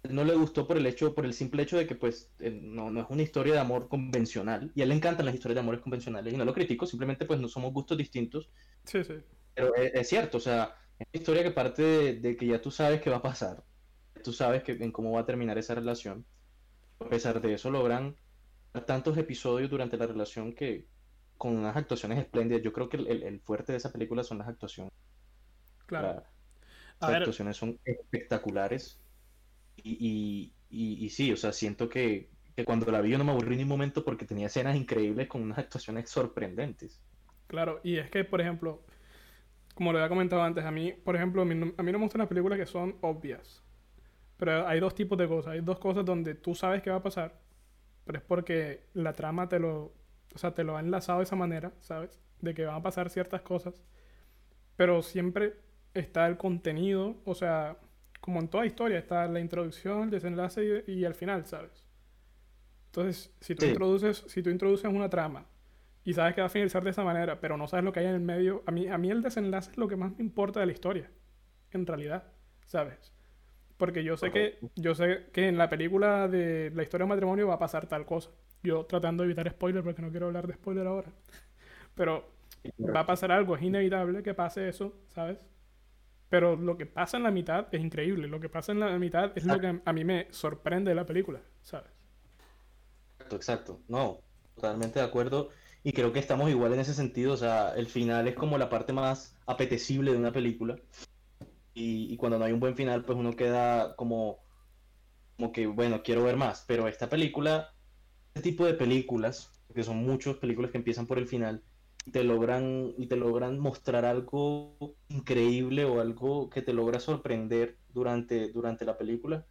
no le gustó por el hecho, por el simple hecho de que pues eh, no, no es una historia de amor convencional, y a él le encantan las historias de amores convencionales, y no lo critico, simplemente pues no somos gustos distintos, Sí, sí. pero es, es cierto, o sea, es una historia que parte de, de que ya tú sabes qué va a pasar, tú sabes que, en cómo va a terminar esa relación, a pesar de eso logran tantos episodios durante la relación que con unas actuaciones espléndidas, yo creo que el, el- fuerte de esa película son las actuaciones, Claro. la- las ver, actuaciones son espectaculares. Y, y, y- sí, o sea, siento que, que cuando la vi yo no me aburrí ni un momento porque tenía escenas increíbles con unas actuaciones sorprendentes. Claro, y es que, por ejemplo, como lo había comentado antes, a mí, por ejemplo, a mí no, me gustan las películas que son obvias. Pero hay dos tipos de cosas. Hay dos cosas donde tú sabes qué va a pasar, pero es porque la trama te lo, o sea, te lo ha enlazado de esa manera, ¿sabes? De que van a pasar ciertas cosas. Pero siempre está el contenido, o sea, como en toda historia, está la introducción, el desenlace y, y el final, ¿sabes? Entonces, si tú Sí. introduces, si tú introduces una trama y sabes que va a finalizar de esa manera, pero no sabes lo que hay en el medio. A mí, a mí el desenlace es lo que más me importa de la historia, en realidad, ¿sabes? Porque yo sé que yo sé que en la película de la historia de matrimonio va a pasar tal cosa. Yo tratando de evitar spoiler porque no quiero hablar de spoiler ahora. Pero va a pasar algo, es inevitable que pase eso, ¿sabes? Pero lo que pasa en la mitad es increíble. Lo que pasa en la mitad es lo que a mí me sorprende de la película, ¿sabes? Exacto, exacto. No, totalmente de acuerdo. Y creo que estamos igual en ese sentido. O sea, el final es como la parte más apetecible de una película. Y, cuando no hay un buen final, pues uno queda como, como que, bueno, quiero ver más. Pero esta película, este tipo de películas, que son muchas películas que empiezan por el final, y te logran, y te logran mostrar algo increíble o algo que te logra sorprender durante, durante la película,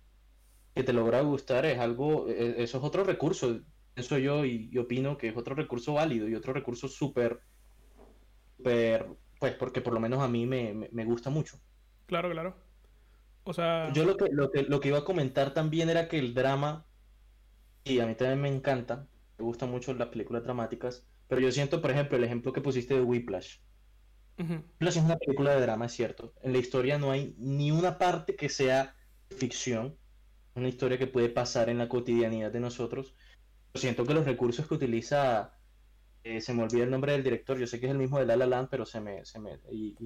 que te logra gustar, es algo, e, eso es otro recurso eso yo y, opino que es otro recurso válido y otro recurso súper, súper, pues porque por lo menos a mí me, gusta mucho. Claro, claro. O sea... Yo lo que, lo, que, lo que iba a comentar también era que el drama, y a mí también me encanta, me gustan mucho las películas dramáticas, pero yo siento, por ejemplo, el ejemplo que pusiste de Whiplash. Whiplash es una película de drama, es cierto. En la historia no hay ni una parte que sea ficción, una historia que puede pasar en la cotidianidad de nosotros, siento que los recursos que utiliza, eh, se me olvida el nombre del director, yo sé que es el mismo de La La Land, pero se me, se me, y,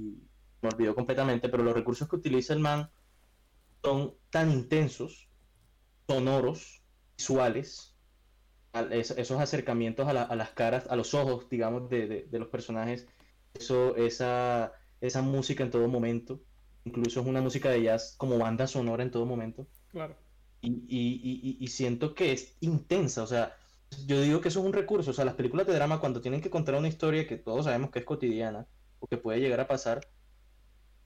me olvidó completamente, pero los recursos que utiliza el man son tan intensos, sonoros, visuales, esos acercamientos a, las caras, a los ojos, digamos, de, los personajes, eso, esa, esa música en todo momento, incluso es una música de jazz como banda sonora en todo momento. Claro y, siento que es intensa, o sea, yo digo que eso es un recurso, o sea, las películas de drama cuando tienen que contar una historia que todos sabemos que es cotidiana o que puede llegar a pasar,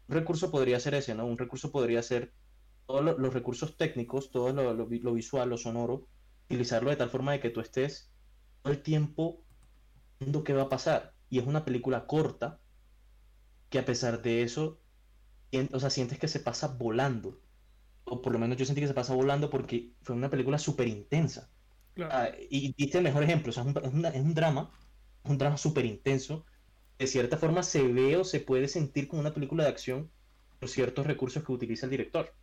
un recurso podría ser ese, ¿no? Un recurso podría ser todos los recursos técnicos, todo lo, visual, lo sonoro, utilizarlo de tal forma de que tú estés todo el tiempo viendo qué va a pasar. Y es una película corta que a pesar de eso, o sea, sientes que se pasa volando o por lo menos yo sentí que se pasa volando porque fue una película súper intensa. Ah, y diste el mejor ejemplo, o sea, es, un, es, un, drama, un drama súper intenso. De cierta forma se ve o se puede sentir como una película de acción por ciertos recursos que utiliza el director.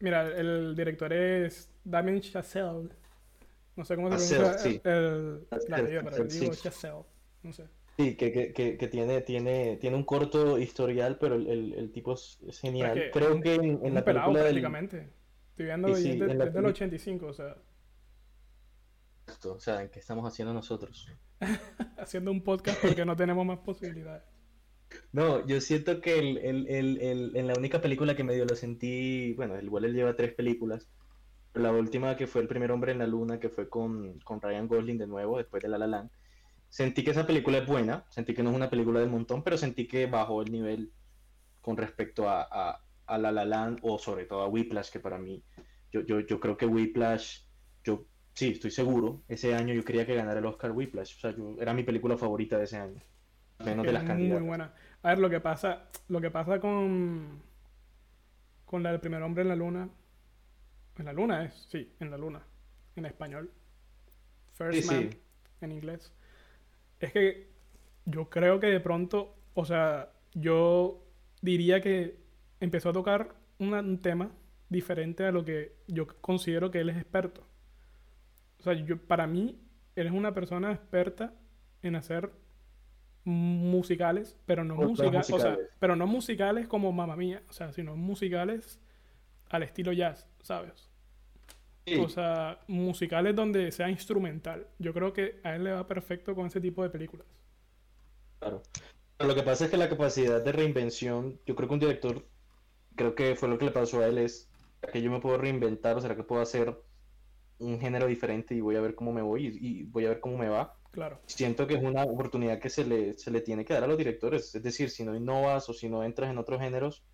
Mira, el director es Damien Chazelle. No sé cómo se pronuncia el, el, digo Chazelle. No sé. Sí, que, que, que, tiene, tiene, tiene un corto historial, pero el, el, tipo es, genial. Creo que en, en la pelado, película prácticamente. Estoy viendo desde, el 85, o sea. O sea, ¿qué estamos haciendo nosotros? haciendo un podcast porque no tenemos más posibilidades. No, yo siento que el, el, el, en la única película que medio lo sentí, bueno, igual él lleva tres películas, la última que fue El primer hombre en la luna, que fue con, con Ryan Gosling de nuevo, después de La La Land, Sentí que esa película es buena, sentí que no es una película del montón, pero sentí que bajó el nivel con respecto a, a, La La Land o sobre todo a Whiplash, que para mí, yo, yo, yo creo que Whiplash, yo sí, estoy seguro, ese año yo quería que ganara el Oscar Whiplash, o sea, yo, era mi película favorita de ese año, menos de las candidatas. Muy buena. A ver, lo que pasa, lo que pasa con, con la del primer hombre en la luna, en la luna es, sí, en la luna, en español. First Man, en inglés es que yo creo que de pronto, o sea, yo diría que empezó a tocar un tema diferente a lo que yo considero que él es experto. O sea, yo, para mí, él es una persona experta en hacer musicales, pero no musicales, o sea, pero no musicales como Mamma Mía, o sea, sino musicales al estilo jazz, ¿sabes? O sea, musicales donde sea instrumental. Yo creo que a él le va perfecto con ese tipo de películas. Claro. Pero lo que pasa es que la capacidad de reinvención, yo creo que un director, creo que fue lo que le pasó a él, es que yo me puedo reinventar o será que puedo hacer un género diferente y voy a ver cómo me voy y, voy a ver cómo me va. Claro. Siento que es una oportunidad que se le, se le tiene que dar a los directores. Es decir, si no innovas o si no entras en otros géneros,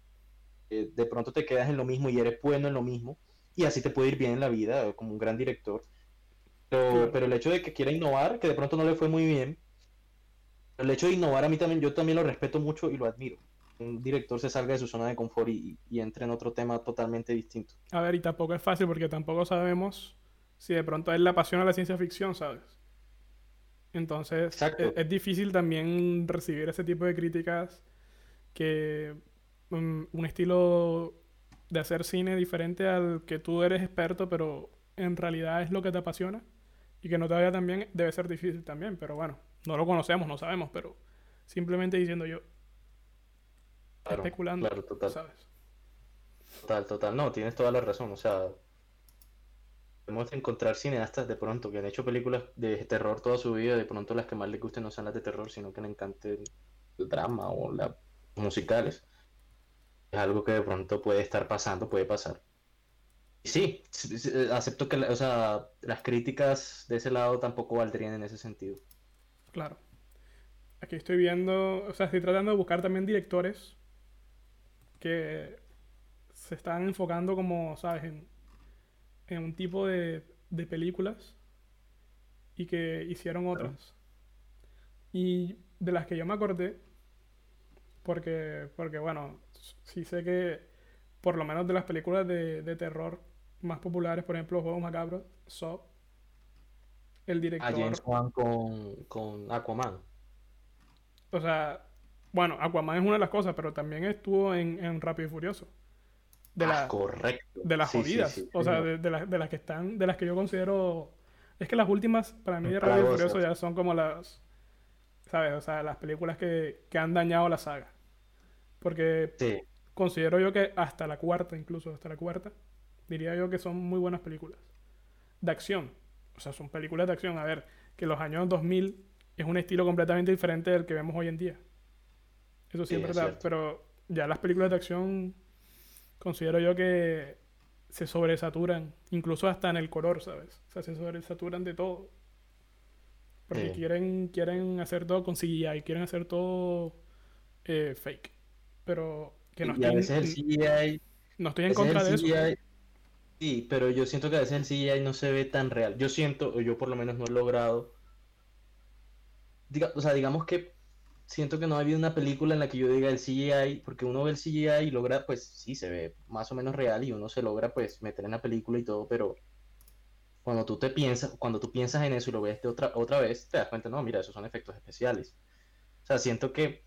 eh, de pronto te quedas en lo mismo y eres bueno en lo mismo y así te puede ir bien en la vida como un gran director. Pero, pero el hecho de que quiera innovar, que de pronto no le fue muy bien, el hecho de innovar a mí también, yo también lo respeto mucho y lo admiro. Un director se salga de su zona de confort y, y entre en otro tema totalmente distinto. A ver, y tampoco es fácil porque tampoco sabemos si de pronto a él le apasiona la ciencia ficción, ¿sabes? Entonces es, es, difícil también recibir ese tipo de críticas que um, un estilo de hacer cine diferente al que tú eres experto, pero en realidad es lo que te apasiona y que no te vaya tan bien debe ser difícil también, pero bueno, no lo conocemos, no sabemos, pero simplemente diciendo yo, especulando, claro, total. ¿sabes? Total, total, no, tienes toda la razón, o sea, podemos encontrar cineastas de pronto que han hecho películas de terror toda su vida, de pronto las que más les gusten no sean las de terror, sino que le encanten el drama o las musicales. Es algo que de pronto puede estar pasando, puede pasar. Y sí, acepto que o sea, las críticas de ese lado tampoco valdrían en ese sentido. Claro. Aquí estoy viendo, o sea, estoy tratando de buscar también directores que se están enfocando como, ¿sabes? En, en un tipo de, de películas y que hicieron otras. Y de las que yo me acordé, porque, porque bueno, sí sé que por lo menos de las películas de, de terror más populares, por ejemplo, Juegos Macabros, Saw, el director... A James Wan con, con Aquaman. O sea, bueno, Aquaman es una de las cosas, pero también estuvo en, en Rápido y Furioso. De, ah, correcto. de las jodidas. o sea, de, de, de, las que están, de las que yo considero. Es que las últimas, para mí, de Rápido y Furioso ya son como las. ¿Sabes? O sea, las películas que, que han dañado la saga. Porque considero yo que hasta la cuarta, incluso hasta la cuarta, diría yo que son muy buenas películas. De acción. O sea, son películas de acción. A ver, que los años 2000 es un estilo completamente diferente del que vemos hoy en día. Eso sí, es verdad. pero ya las películas de acción considero yo que se sobresaturan, incluso hasta en el color, ¿sabes? O sea, se sobresaturan de todo. Porque quieren, quieren hacer todo con CGI, quieren hacer todo eh, fake. Pero que no y estoy, a veces el CGI, no estoy en contra de eso. Sí, pero yo siento que a veces el CGI no se ve tan real. Yo siento, o yo por lo menos no he logrado. Diga, o sea, digamos que siento que no ha habido una película en la que yo diga el CGI, porque uno ve el CGI y logra, pues sí, se ve más o menos real y uno se logra pues meter en la película y todo, pero cuando tú te piensas, cuando tú piensas en eso y lo ves de otra, otra vez, te das cuenta, no, mira, esos son efectos especiales. O sea, siento que,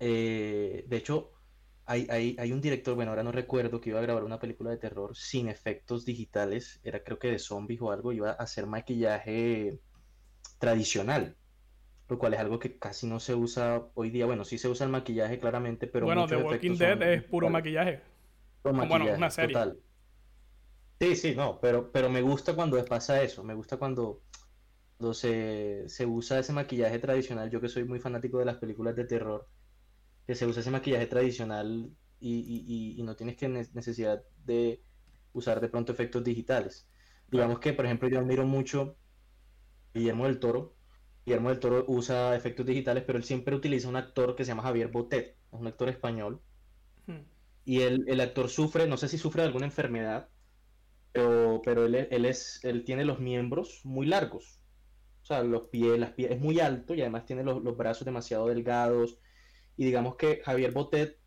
eh, de hecho, hay, hay, hay, un director, bueno, ahora no recuerdo, que iba a grabar una película de terror sin efectos digitales, era creo que de zombies o algo, iba a hacer maquillaje tradicional lo cual es algo que casi no se usa hoy día. Bueno, sí se usa el maquillaje claramente, pero... Bueno, The Walking Dead es puro maquillaje. Bueno, una serie. Total. Sí, sí, no, pero, pero me gusta cuando pasa eso, me gusta cuando, se, usa ese maquillaje tradicional, yo que soy muy fanático de las películas de terror, que se usa ese maquillaje tradicional y, y no tienes que necesidad de usar de pronto efectos digitales. Digamos que, por ejemplo, yo admiro mucho Guillermo del Toro, Guillermo del Toro usa efectos digitales, pero él siempre utiliza un actor que se llama Javier Botet, es un actor español. Hmm. Y él, el actor sufre, no sé si sufre de alguna enfermedad, pero, pero él, él, es, él tiene los miembros muy largos. O sea, los pies, las pies, es muy alto y además tiene los, los brazos demasiado delgados. Y digamos que Javier Botet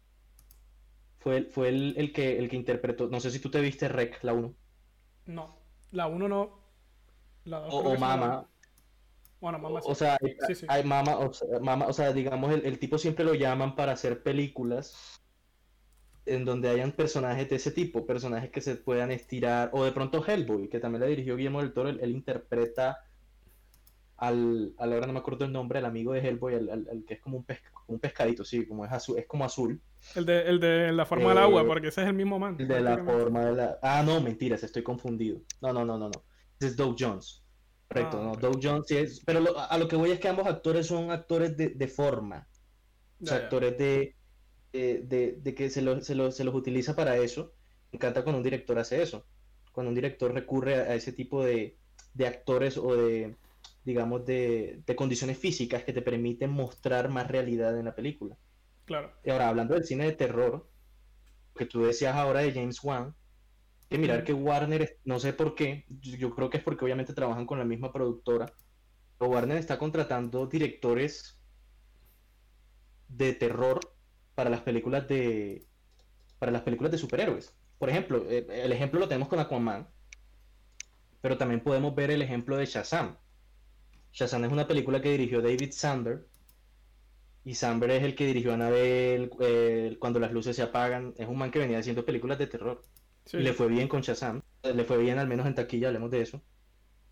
fue, fue el, el, que, el que interpretó, no sé si tú te viste Rec, la 1. No, la 1 no. La o, o Mama, bueno, mamá. O, sea, hay, mamá, o sea, digamos, el, tipo siempre lo llaman para hacer películas en donde hayan personajes de ese tipo, personajes que se puedan estirar, o de pronto Hellboy, que también la dirigió Guillermo del Toro, él, interpreta al, a la hora no me acuerdo el nombre, el amigo de Hellboy, el, que es como un, un pescadito, sí, como es azul, es como azul. El de, el de la forma del agua, eh, porque ese es el mismo man. El de la forma de la... Ah, no, mentiras, estoy confundido. No, no, no, no, no. Ese es Doug Jones. Correcto, ah, no, Doug Jones sí es, pero a lo que voy es que ambos actores son actores de, de forma, o sea, actores de, de, de, que se, lo, se, lo, se, los utiliza para eso. Me encanta cuando un director hace eso, cuando un director recurre a, ese tipo de, de, actores o de, digamos, de, de condiciones físicas que te permiten mostrar más realidad en la película. Claro. Y ahora, hablando del cine de terror, que tú decías ahora de James Wan, que mirar que Warner, no sé por qué, yo creo que es porque obviamente trabajan con la misma productora, pero Warner está contratando directores de terror para las películas de para las películas de superhéroes. Por ejemplo, eh, el ejemplo lo tenemos con Aquaman, pero también podemos ver el ejemplo de Shazam. Shazam es una película que dirigió David Samberg. Y Samberg es el que dirigió Annabelle, eh, Cuando las luces se apagan. Es un man que venía haciendo películas de terror. Sí. Y le fue bien con Shazam. Le fue bien al menos en taquilla, hablemos de eso.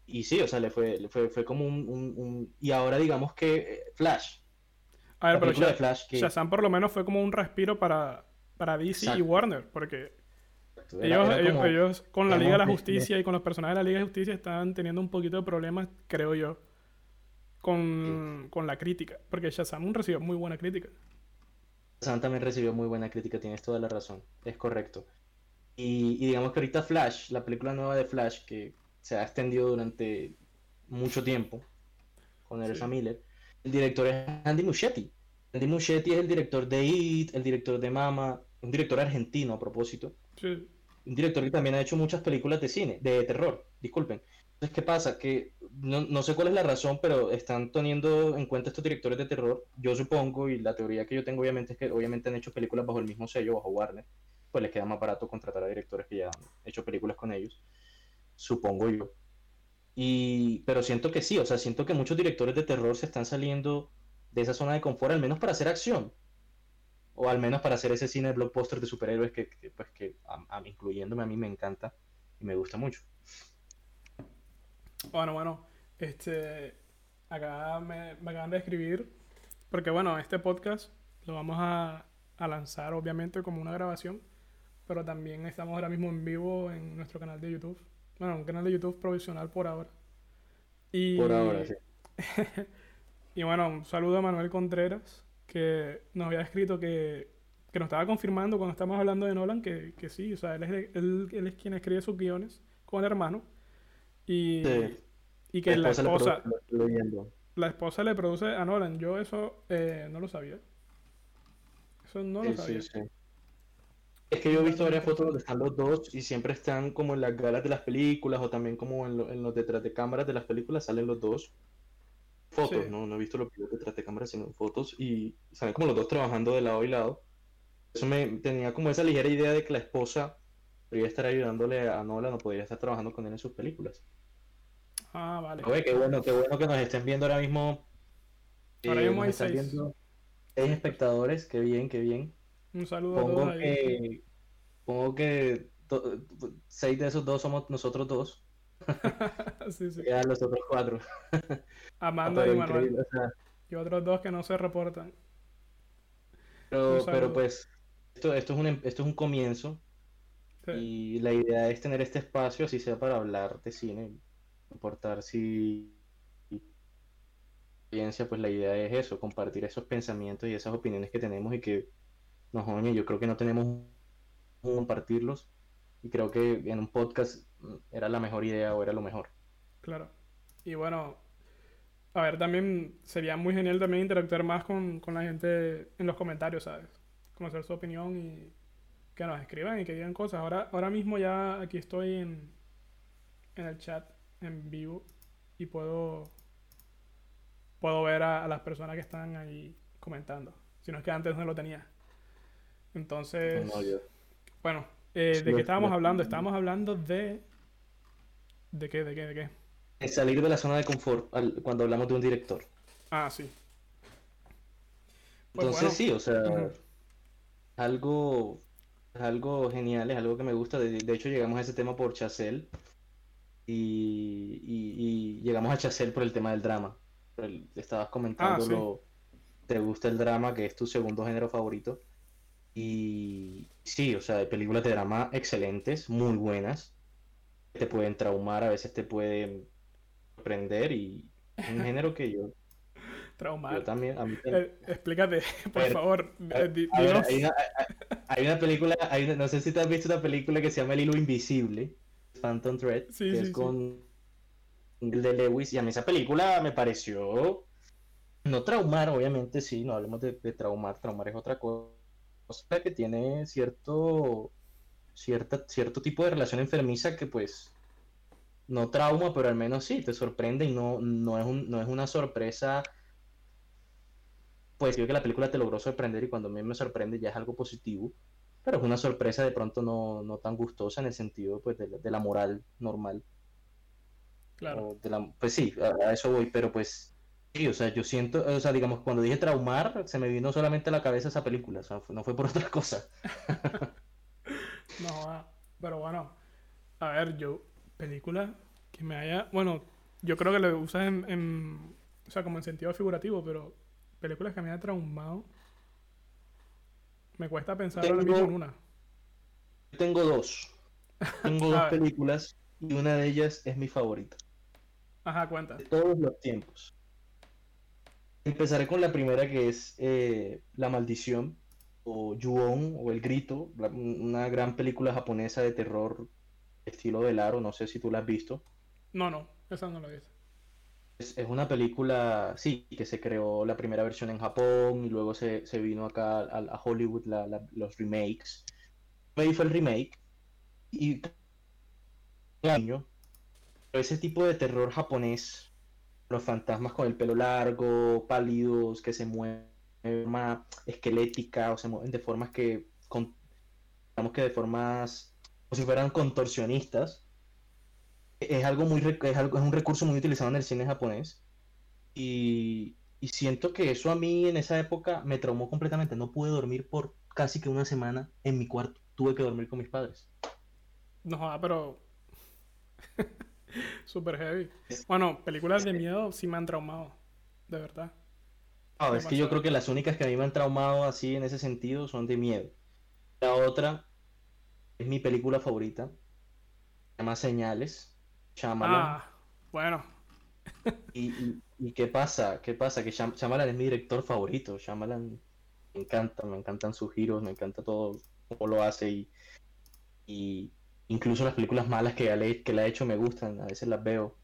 Y sí, o sea, le fue, le fue, fue como un, un- un- Y ahora digamos que eh, Flash. A ver, pero Flash que... Shazam por lo menos fue como un respiro para, para DC y. Warner, porque era- ellos, era ellos, como- ellos con la Liga de la de- Justicia y con los personajes de la Liga de Justicia estaban teniendo un poquito de problemas, creo yo, con, con la crítica, porque Shazam recibió muy buena crítica. Shazam también recibió muy buena crítica, tienes toda la razón, es correcto. Y, y digamos que ahorita Flash, la película nueva de Flash, que se ha extendido durante mucho tiempo con Ezra Sí. Miller, el director es Andy Muschietti. Andy Muschietti es el director de It, el director de Mama, un director argentino a propósito, Sí, un director que también ha hecho muchas películas de cine, de terror, disculpen. Entonces, ¿qué pasa? Que no, no sé cuál es la razón, pero están teniendo en cuenta estos directores de terror. Yo supongo, y la teoría que yo tengo obviamente es que obviamente han hecho películas bajo el mismo sello, bajo Warner, pues les queda más barato contratar a directores que ya han hecho películas con ellos. Supongo yo. Y, pero siento que sí, o sea, siento que muchos directores de terror se están saliendo de esa zona de confort, al menos para hacer acción. O al menos para hacer ese cine de blockbuster de superhéroes que, pues, que incluyéndome a mí me encanta y me gusta mucho. Bueno, bueno, este, acá me, me acaban de escribir, porque bueno, este podcast lo vamos a, a lanzar obviamente como una grabación, pero también estamos ahora mismo en vivo en nuestro canal de YouTube. Bueno, un canal de YouTube provisional por ahora. Y, Por ahora, sí. y bueno, un saludo a Manuel Contreras, que nos había escrito que, que nos estaba confirmando cuando estábamos hablando de Nolan que, que sí, o sea, él es, él, él es quien escribe sus guiones con el hermano. Y, Sí. y que la esposa le produce, la esposa le produce a Nolan. Yo eso eh, no lo sabía. Eso no lo sabía. sí. Es que yo he visto varias fotos donde están los dos y siempre están como en las galas de las películas o también como en, lo- en los detrás de cámaras de las películas salen los dos. Fotos. ¿no? No he visto los videos detrás de cámaras, sino fotos y salen como los dos trabajando de lado y lado. Eso me tenía como esa ligera idea de que la esposa podría estar ayudándole a Nolan o podría estar trabajando con él en sus películas. Ah, vale. Oye, qué bueno, qué bueno que nos estén viendo ahora mismo. Ahora Eh, mismo hay seis. viendo seis espectadores, qué bien, qué bien. Un saludo a Pongo todos ahí. que, pongo que to- seis de esos dos somos nosotros dos, sí, sí. quedan los otros cuatro. Amanda y Manuel. o sea, Y otros dos que no se reportan. pero, pero pues esto, esto es un, em- esto es un comienzo Sí. y la idea es tener este espacio, así sea para hablar de cine, no importar si audiencia, pues la idea es eso, compartir esos pensamientos y esas opiniones que tenemos y que, no, oye, yo creo que no tenemos compartirlos y creo que en un podcast era la mejor idea o era lo mejor. Claro. Y bueno, a ver, también sería muy genial también interactuar más con, con la gente en los comentarios, ¿sabes? Conocer su opinión y que nos escriban y que digan cosas. Ahora, ahora mismo ya aquí estoy en, en el chat en vivo y puedo, puedo ver a, a las personas que están ahí comentando. Si no es que antes no lo tenía. Entonces, No, bueno, eh, Sí, ¿de qué estábamos hablando? Estábamos hablando de... ¿De qué? ¿De qué? ¿De qué? Es salir de la zona de confort al- cuando hablamos de un director. Ah, sí. Pues Entonces bueno. sí, o sea, Ujú. algo, es algo genial, es algo que me gusta. De, de hecho, llegamos a ese tema por Chazelle y, y- y llegamos a Chazelle por el tema del drama. El- estabas comentando Ah, sí. lo- te gusta el drama, que es tu segundo género favorito. Y sí, o sea, hay películas de drama excelentes, muy buenas. Te pueden traumar, a veces te pueden sorprender y es un género que yo, yo Traumar. también, a mí Eh, explícate, por ver, favor. ver, hay una, hay- hay una película, hay una- no sé si te has visto una película que se llama El Hilo Invisible, Phantom Thread, Sí, que sí, es con el de Lewis, y a mí esa película me pareció, no traumar, obviamente sí, no hablemos de, de traumar, traumar es otra cosa, que tiene cierto, cierta, cierto tipo de relación enfermiza que pues no trauma, pero al menos sí, te sorprende y no, no es un- no es una sorpresa pues creo que la película te logró sorprender y cuando a mí me sorprende ya es algo positivo, pero es una sorpresa de pronto no, no tan gustosa en el sentido pues de, la- de la moral normal. Claro. de la- pues sí, a, a eso voy, pero pues sí, o sea, yo siento, o sea, digamos, cuando dije traumar, se me vino solamente a la cabeza esa película, o sea, no fue por otra cosa. No, joda. pero bueno, a ver, yo, película que me haya, bueno, yo creo que lo usas en, en- o sea, como en sentido figurativo, pero películas que me haya traumado, me cuesta pensar ahora mismo en Tengo- una. Tengo dos, tengo dos películas y una de ellas es mi favorita. Ajá, cuenta. de todos los tiempos. Empezaré con la primera que es eh, La Maldición o Ju-On o El Grito, una gran película japonesa de terror estilo del aro, no sé si tú la has visto. No, no, esa no la vi. Es, es una película, sí, que se creó la primera versión en Japón y luego se, se vino acá a, Hollywood la- los remakes. Me fue el remake y año, ese tipo de terror japonés, los fantasmas con el pelo largo, pálidos, que se mueven de forma esquelética o se mueven de formas que, con- digamos que de formas, como si fueran contorsionistas, es algo muy, es algo, es un recurso muy utilizado en el cine japonés y, y siento que eso a mí en esa época me traumó completamente, no pude dormir por casi que una semana en mi cuarto, tuve que dormir con mis padres. No, pero. Super heavy. Bueno, películas de miedo sí me han traumado. De verdad. Ah, es que yo creo que las únicas que a mí me han traumado así en ese sentido son de miedo. La otra es mi película favorita, se llama Señales, Shyamalan. Ah, bueno. Y, y- y qué pasa? ¿Qué pasa? Que Shyam- Shyamalan es mi director favorito. Shyamalan me encanta, me encantan sus giros, me encanta todo cómo lo hace y, y incluso las películas malas que, le, que le ha hecho me gustan, a veces las veo.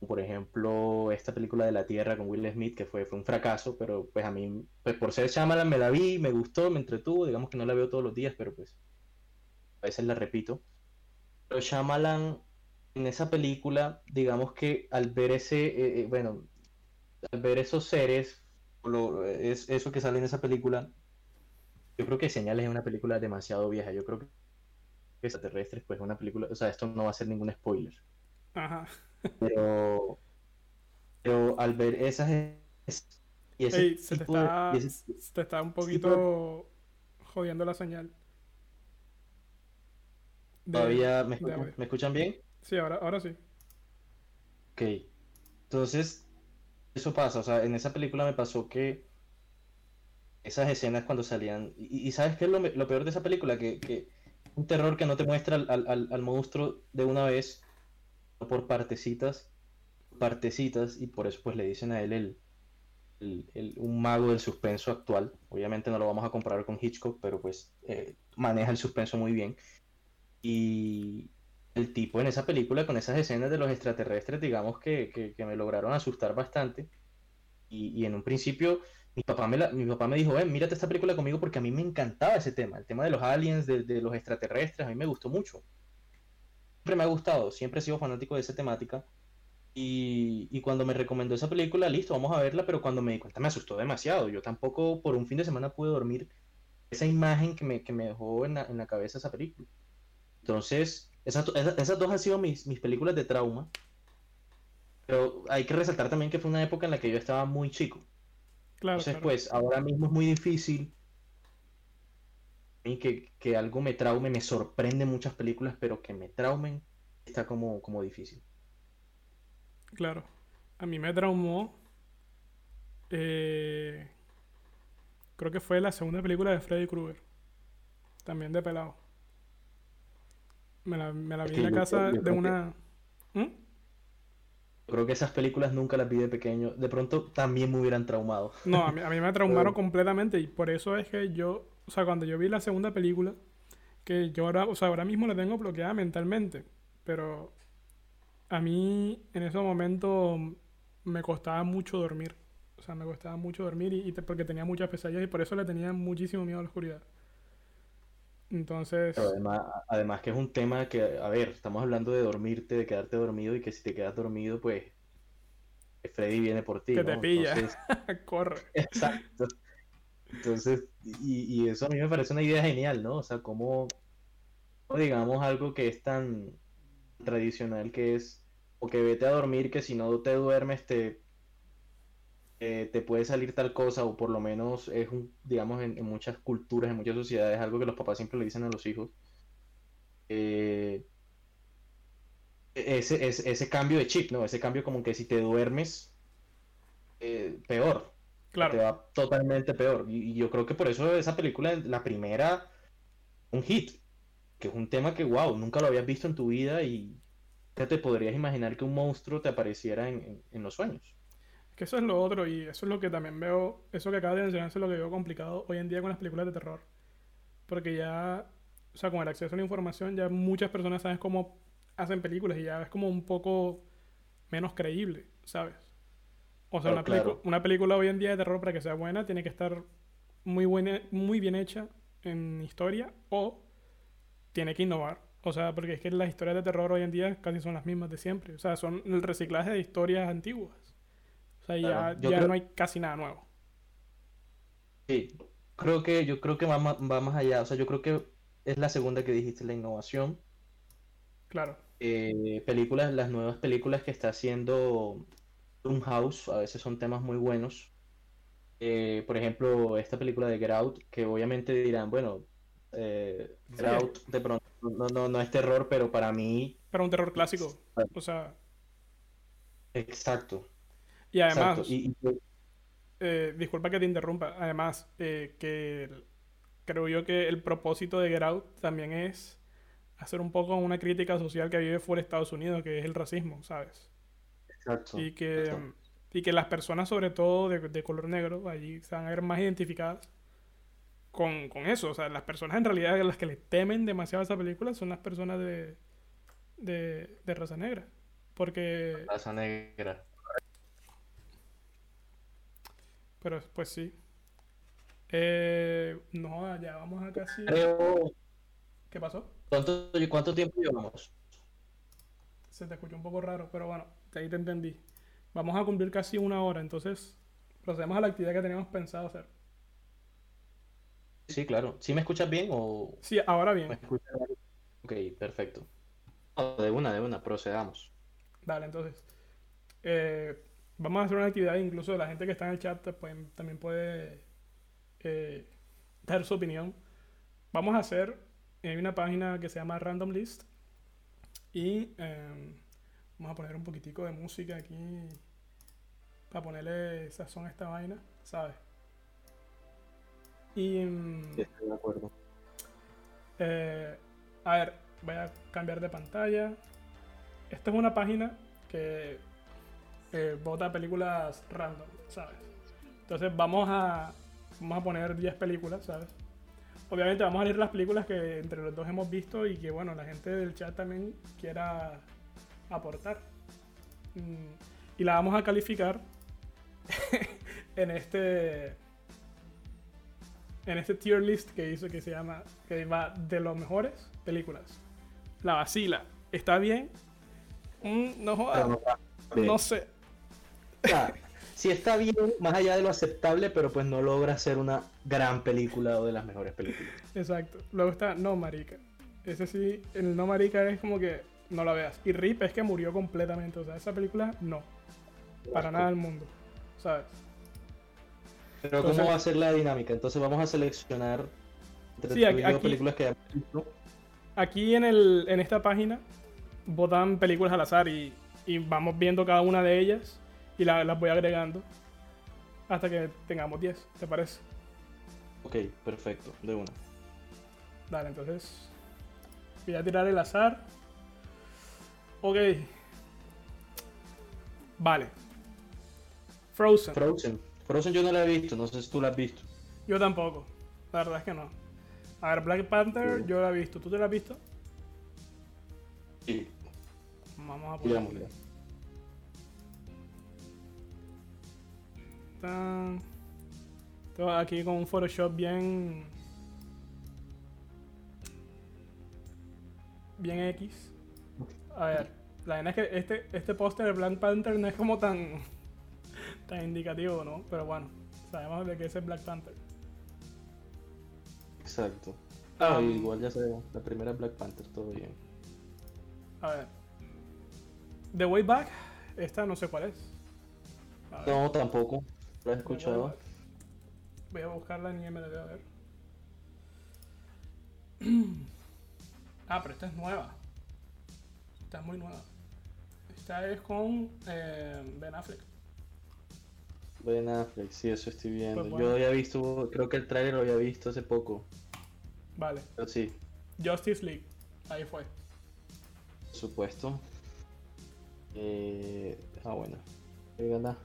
Por ejemplo, esta película de La Tierra con Will Smith, que fue, fue un fracaso, pero pues a mí, pues por ser Shyamalan me la vi, me gustó, me entretuvo, digamos que no la veo todos los días, pero pues a veces la repito. Pero Shyamalan en esa película, digamos que al ver ese, eh, eh, bueno, al ver esos seres, lo- es, eso que sale en esa película, yo creo que Señales es una película demasiado vieja. Yo creo que Extraterrestres, pues es una película, o sea, esto no va a ser ningún spoiler. Ajá. Pero, pero al ver esas es- y ese Ey, se te de- está, ese- se te está un poquito jodiendo la señal. De- todavía escuchan. ¿me escuchan bien? Sí, ahora, ahora sí. Ok. Entonces, eso pasa, o sea, en esa película me pasó que esas escenas cuando salían, y, y ¿sabes qué es lo, lo peor de esa película? Que, que un terror que no te muestra al- al- al monstruo de una vez, por partecitas, partecitas, y por eso pues le dicen a él el, el- el- un mago del suspenso actual. Obviamente no lo vamos a comparar con Hitchcock, pero pues eh, maneja el suspenso muy bien. Y el tipo en esa película, con esas escenas de los extraterrestres, digamos que, que- me lograron asustar bastante. Y, en un principio, mi papá me, mi papá me dijo, ven, mírate esta película conmigo porque a mí me encantaba ese tema, el tema de los aliens, de, de los extraterrestres, a mí me gustó mucho. Siempre me ha gustado, siempre he sido fanático de esa temática. Y, y cuando me recomendó esa película, listo, vamos a verla, pero cuando me di cuenta me asustó demasiado. Yo tampoco por un fin de semana pude dormir esa imagen que me, que me dejó en la, en la cabeza esa película. Entonces, esas, esas, esas dos han sido mis, mis películas de trauma. Pero hay que resaltar también que fue una época en la que yo estaba muy chico. Claro, Entonces, claro. pues ahora mismo es muy difícil a mí que, que algo me traume, me sorprende muchas películas, pero que me traumen está como, como difícil. Claro. A mí me traumó. eh, creo que fue la segunda película de Freddy Krueger. También de pelado. Me la, me la Es vi en la casa de una. ¿Mm? Creo que esas películas nunca las vi de pequeño. De pronto también me hubieran traumado. No, a mí, a mí me traumaron completamente y por eso es que yo, o sea, cuando yo vi la segunda película, que yo ahora, o sea, ahora mismo la tengo bloqueada mentalmente, pero a mí en ese momento me costaba mucho dormir, o sea, me costaba mucho dormir y, porque tenía muchas pesadillas y por eso le tenía muchísimo miedo a la oscuridad. Entonces, Pero además, además que es un tema que, a ver, estamos hablando de dormirte, de quedarte dormido y que si te quedas dormido, pues Freddy viene por ti, Que te pilla. Entonces, corre. Exacto. Entonces, y, y eso a mí me parece una idea genial, ¿no? O sea, como, digamos, algo que es tan tradicional que es o que vete a dormir, que si no te duermes te, eh, te puede salir tal cosa, o por lo menos es un, digamos, en, en muchas culturas, en muchas sociedades, algo que los papás siempre le dicen a los hijos. Eh, ese, ese, ese cambio de chip, ¿no? Ese cambio como que si te duermes, eh, peor. Claro. Te va totalmente peor. Y, y yo creo que por eso esa película, la primera, un hit. Que es un tema que, wow, nunca lo habías visto en tu vida y ya te podrías imaginar que un monstruo te apareciera en, en- en los sueños. Que eso es lo otro y eso es lo que también veo, eso que acabas de mencionar, eso es lo que veo complicado hoy en día con las películas de terror. Porque ya, o sea, con el acceso a la información, ya muchas personas saben cómo hacen películas y ya es como un poco menos creíble, ¿sabes? O sea, una, claro. una película hoy en día de terror para que sea buena tiene que estar muy buena, muy bien hecha en historia o tiene que innovar. O sea, porque es que las historias de terror hoy en día casi son las mismas de siempre. O sea, son el reciclaje de historias antiguas. Sea, ya, Claro, yo ya creo- no hay casi nada nuevo. Sí, creo que, yo creo que va, va más allá. O sea, yo creo que es la segunda que dijiste, la innovación. Claro. Eh, películas, las nuevas películas que está haciendo House a veces son temas muy buenos. Eh, por ejemplo, esta película de Get Out, que obviamente dirán, bueno, eh, Get Sí. Out de pronto no, no, no es terror, pero para mí, Pero un terror clásico. O sea, exacto, y además, exacto. Y, y- eh, disculpa que te interrumpa, además, eh, que el- creo yo que el propósito de Get Out también es hacer un poco una crítica social que vive fuera de Estados Unidos, que es el racismo, ¿sabes? exacto, Y que, exacto. y que las personas, sobre todo de, de color negro, allí se van a ver más identificadas con, con eso. O sea, las personas en realidad las que le temen demasiado a esa película son las personas de, de, de raza negra. Porque, Raza negra. Pero pues sí. Eh, no, ya vamos a casi... Creo, ¿Qué pasó? ¿cuánto, cuánto tiempo llevamos? Se te escuchó un poco raro, pero bueno, ahí te entendí. Vamos a cumplir casi una hora, entonces procedemos a la actividad que teníamos pensado hacer. Sí, claro. ¿Sí me escuchas bien o Sí, ahora me bien. escuchas mal? Ok, perfecto. De una, de una, procedamos. Dale, entonces. eh, vamos a hacer una actividad, incluso la gente que está en el chat pueden- también puede eh, dar su opinión. Vamos a hacer, hay una página que se llama Random List y eh, vamos a poner un poquitico de música aquí para ponerle sazón a esta vaina, ¿sabes? Y... Sí, Estoy de acuerdo. eh, a ver, voy a cambiar de pantalla. Esta es una página que eh, vota películas random, ¿sabes? Entonces vamos a, vamos a poner 10 películas, ¿sabes? Obviamente vamos a leer las películas que entre los dos hemos visto y que, bueno, la gente del chat también quiera aportar. Mm, Y la vamos a calificar en este en este tier list que hizo que se llama que va de los mejores películas. La vacila. ¿Está bien? Mm, no joda, Pero no va bien. no sé. O sea, sí está bien, más allá de lo aceptable, pero pues no logra ser una gran película o de las mejores películas. Exacto. Luego está No Marica. Ese sí, el No Marica es como que no la veas. Y Rip es que murió completamente. O sea, esa película no. Para nada del mundo. ¿Sabes? Pero Entonces- ¿cómo va a ser la dinámica? Entonces vamos a seleccionar entre Sí, aquí- aquí- películas que. Aquí en, el, en esta página votan películas al azar y, y vamos viendo cada una de ellas y la- las voy agregando hasta que tengamos 10, ¿te parece? Ok, perfecto, de una. Dale, entonces voy a tirar el azar. Ok. Vale. Frozen. Frozen. Frozen yo no la he visto, no sé si tú la has visto. Yo tampoco. La verdad es que no. A ver, Black Panther Sí. yo la he visto. ¿Tú te la has visto? Sí, Vamos a ponerle. Tan- Todo aquí con un Photoshop bien. Bien X. A ver, la verdad es que este, este póster de Black Panther no es como tan. tan indicativo, ¿no? Pero bueno, sabemos de ese es Black Panther. Exacto. Ah, Um, igual ya sabemos, la primera Black Panther, todo bien. A ver. The Way Back, esta no sé cuál es. No, tampoco. Lo he escuchado. Voy a buscarla en IMDb a ver. ah, pero esta es nueva. Esta es muy nueva. Esta es con eh, Ben Affleck. Ben Affleck, sí, eso estoy viendo. Pues bueno. Yo había visto, creo que el trailer lo había visto hace poco. Vale. Pero sí, Justice League. Ahí fue. por supuesto. Eh, ah, bueno. Voy a ganar.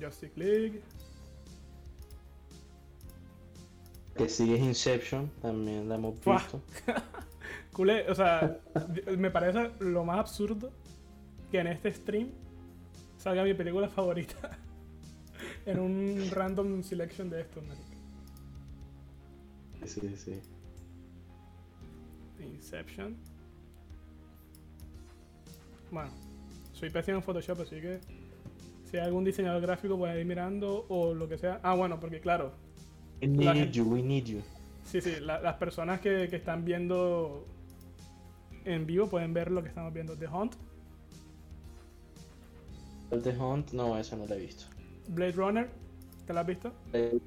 Justice League. Que sigue es Inception, también la hemos visto. Culé, o sea, me parece lo más absurdo que en este stream salga mi película favorita en un random selection de estos. Sí, sí, sí. Inception. Bueno, soy pésimo en Photoshop, así que si hay algún diseñador gráfico puede ir mirando o lo que sea. Ah, bueno, porque claro, We La need gente- you, we need you. sí, sí, la- las personas que, que están viendo en vivo pueden ver lo que estamos viendo. The Hunt, The Hunt, no, eso no lo he visto. Blade Runner, ¿te la has visto? Blade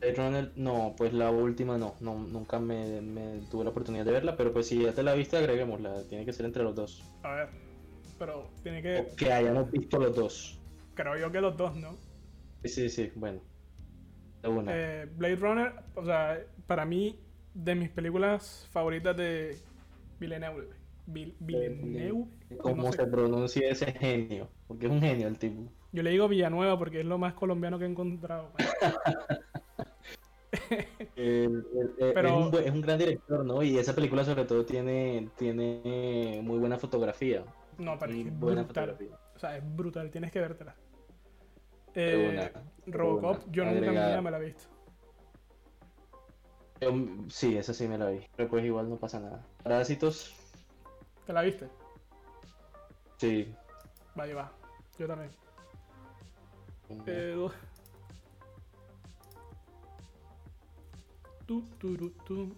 Blade Runner, no, pues la última no, no nunca me, me tuve la oportunidad de verla, pero pues si ya te la viste, agreguémosla, tiene que ser entre los dos. A ver, pero tiene que. O que hayamos visto los dos. Creo yo que los dos, ¿no? Sí, sí, sí, bueno. Una. Eh, Blade Runner, o sea, para mí, de mis películas favoritas de Villeneuve. Vil- Villeneuve. ¿Cómo no sé. se pronuncia ese genio? Porque es un genio el tipo. Yo le digo Villanueva porque es lo más colombiano que he encontrado. Pero- es, un, buen- es un gran director, ¿no? Y esa película sobre todo tiene, tiene muy buena fotografía. No, pero es brutal. fotografía. O sea, es brutal, tienes que vértela. Eh, una, Robocop, una. yo nunca en mi vida Agregada. me la he visto. Yo, sí, esa sí me la vi. Pero pues igual no pasa nada. Parásitos, ¿Te la viste? sí. Vaya, va. Yo también. Eh, tu.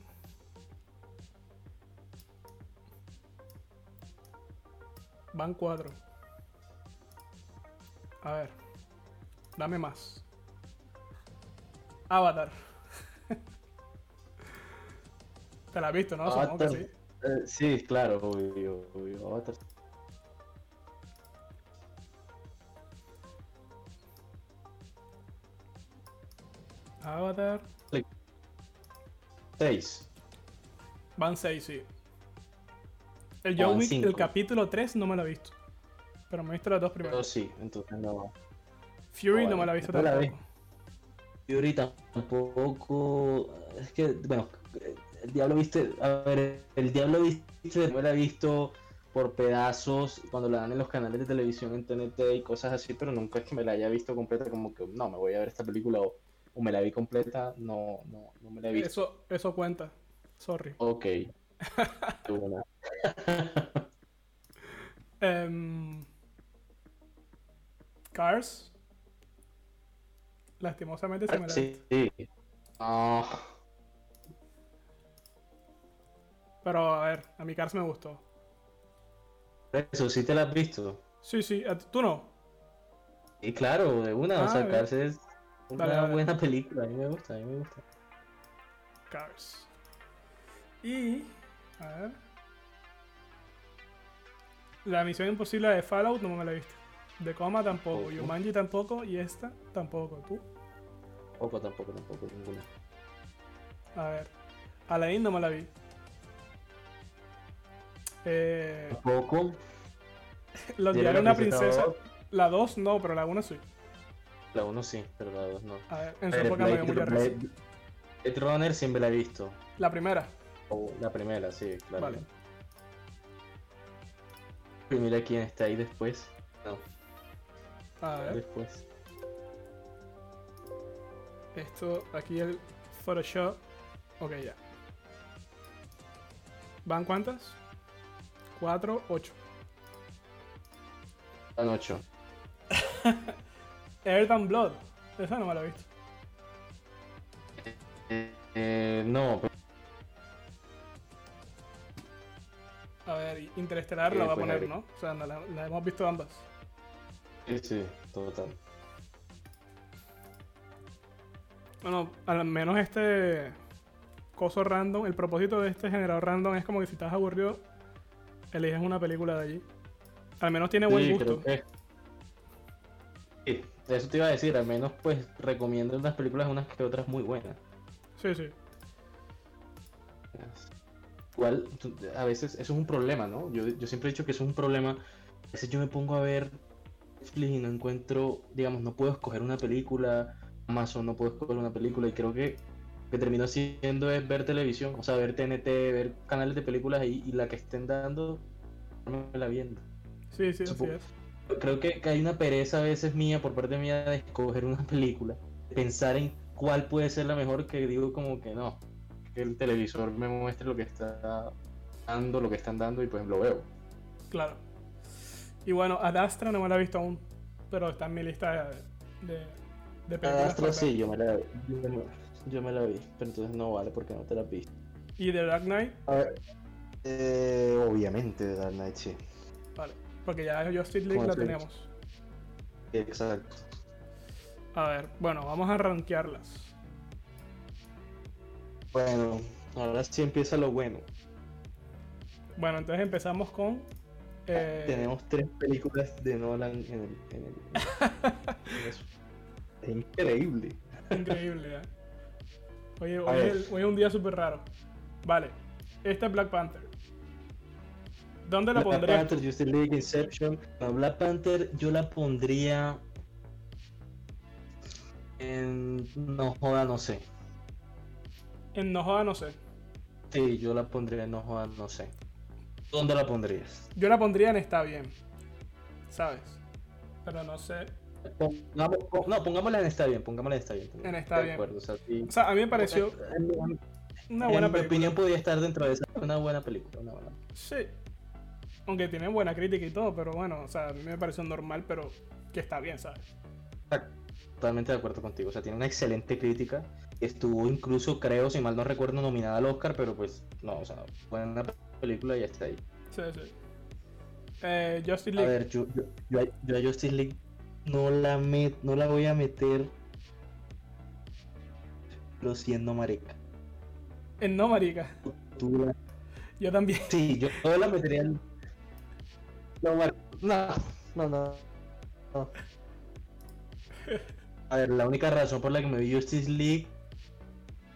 Van cuatro. A ver. Dame más. Avatar. ¿Te la has visto, no? Supongo que Avatar. sí. Eh, sí, claro, obvio, obvio. Avatar. Avatar. 6. Van seis, sí. El John Wick, el capítulo 3 no me lo he visto. Pero me he visto las dos Pero primeras. sí, entonces no. Fury no me la he visto no la vi. tampoco. Tampoco. Es que, bueno, el diablo viste. A ver, el diablo viste. Me la he visto por pedazos cuando la dan en los canales de televisión en TNT y cosas así, pero nunca es que me la haya visto completa. Como que no, me voy a ver esta película o, o me la vi completa. No, no, no me la he visto. Eso, eso cuenta. Sorry. Ok. Em, Cars. Lastimosamente se me la Sí. Ah, Pero a ver, a mi Cars me gustó. eso sí te la has visto. Sí, sí, tú no. Y claro, de una, Ah, o sea, bien. Cars es una Dale, dale. buena película. A mí me gusta, a mí me gusta. Cars. Y. A ver. La misión imposible de Fallout no me la he visto. De Coma tampoco. Yumanji tampoco. Y esta tampoco. ¿Tú? Tampoco, tampoco, tampoco, ninguna. A ver. Aladdin no me la vi. Eh, Tampoco. los Diario diarios de una princesa. La 2 no, pero la 1 sí. La 1 sí, pero la 2 no. A ver, en su Blade- época me dio Blade- mucha Blade-. Blade Runner siempre la he visto. La primera. O la primera, sí, claro. Vale. Y mira quién está ahí después. No, A ver. después. Esto, aquí el Photoshop. Ok, ya. ¿Van cuántas? 4, 8. La 8. Earth and Blood. Esa no me la he visto. Eh, no, pero A ver, Interestelar Sí, la va a poner. ¿no? O sea, la, la hemos visto ambas. Sí, sí, total. Bueno, al menos este coso random, el propósito de este generador random es como que si estás aburrido, eliges una película de allí. Al menos tiene buen Sí, gusto. creo que- Sí, eso te iba a decir, al menos pues recomiendo unas películas unas que otras muy buenas. Sí, sí. Igual, a veces eso es un problema, ¿no? Yo, yo siempre he dicho que eso es un problema. A veces yo me pongo a ver Netflix y no encuentro, digamos, no puedo escoger una película, Amazon no puedo escoger una película y creo que lo que termino haciendo es ver televisión, o sea, ver TNT, ver canales de películas y, y la que estén dando, me la viendo. Sí, sí, así es. Creo que, que hay una pereza a veces mía por parte mía de escoger una película, pensar en cuál puede ser la mejor que digo como que no, que el televisor me muestre lo que está dando, lo que están dando y pues lo veo. Claro. Y bueno, Ad Astra no me la he visto aún, pero está en mi lista de, de, de películas. Astra por sí, yo me la yo me- yo me la vi, pero entonces no vale porque no te la vi. Y The Dark Knight, A ver, eh, obviamente The Dark Knight sí. vale. Porque ya Justice League ¿Cómo la tenemos. Exacto. A ver, bueno, vamos a rankearlas. Bueno, ahora sí empieza lo bueno. Bueno, entonces empezamos con. Eh, Tenemos tres películas de Nolan en el. En el en eso. Es increíble. Increíble, ¿eh? Oye, hoy es, el- hoy es un día súper raro. Vale, esta es Black Panther. ¿Dónde la Black pondrías? Panther, Justice League, Inception. No, Black Panther yo la pondría. En. No joda, no sé. En No Joda, no sé. Sí, yo la pondría en No joda, no sé. ¿Dónde la pondrías? Yo la pondría en Está Bien. ¿Sabes? Pero no sé. Pongamos, no, pongámosla en Está Bien, pongámosla en Está Bien. En Está De Bien. acuerdo, o sea, sí. O sea, a mí me pareció En, en- una en buena mi película. opinión podría estar dentro de esa. Una buena película, una buena. Sí. Aunque tiene buena crítica y todo, pero bueno, o sea, a mí me pareció normal, pero que está bien, ¿sabes? Totalmente de acuerdo contigo. O sea, tiene una excelente crítica. Estuvo incluso, creo, si mal no recuerdo, nominada al Oscar, pero pues no, o sea, buena película y ya está ahí. Sí, sí. Eh, Justice A League. ver, yo, yo, yo, a, yo a Justice League no la, met, no la voy a meter. Lo siendo marica. En No Marica. Tú la- Yo también. Sí, yo, yo la metería en. No, mar- no, no, no, no. A ver, la única razón por la que me vi Justice League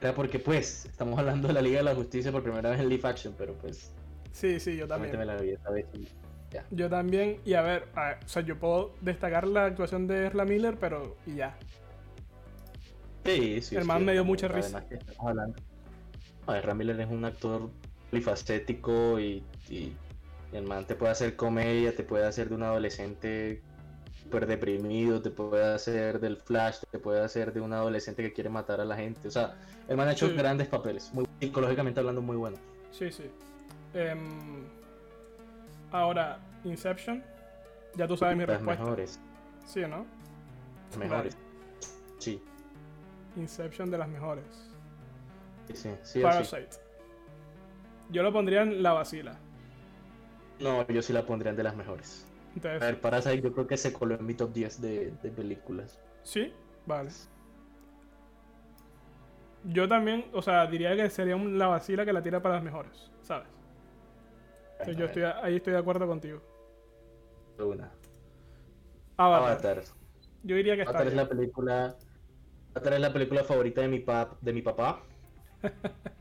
era porque, pues, estamos hablando de la Liga de la Justicia por primera vez en live action, pero pues, Sí, sí, yo también. la ya. Yo también. Y a ver, a ver, o sea, yo puedo destacar la actuación de Ezra Miller, pero y ya. Sí, sí. El sí, man me dio mucha risa. además que estamos hablando. A ver, Ram Miller es un actor polifacético y, y el man te puede hacer comedia, te puede hacer de un adolescente súper deprimido, te puede hacer del Flash, te puede hacer de un adolescente que quiere matar a la gente. O sea, el man ha hecho Sí. grandes papeles, muy psicológicamente hablando muy buenos. Sí, sí. Em, ahora, Inception. Ya tú sabes mi Las respuesta. mejores, Sí, ¿o ¿no? las mejores. Sí, Inception de las mejores. sí, sí, sí. Parasite. Yo lo pondría en la vacila. No, yo sí la pondría de las mejores. A ver, Parasite yo creo que se coló en mi top 10 de, de películas. ¿sí? Vale. Yo también, o sea, diría que sería un- la vacila que la tira para las mejores, ¿sabes? Entonces yo estoy, ahí estoy de acuerdo contigo. Una. Avatar. Avatar. Yo diría que está Avatar es la película. Avatar es la película favorita de mi pap, de mi papá.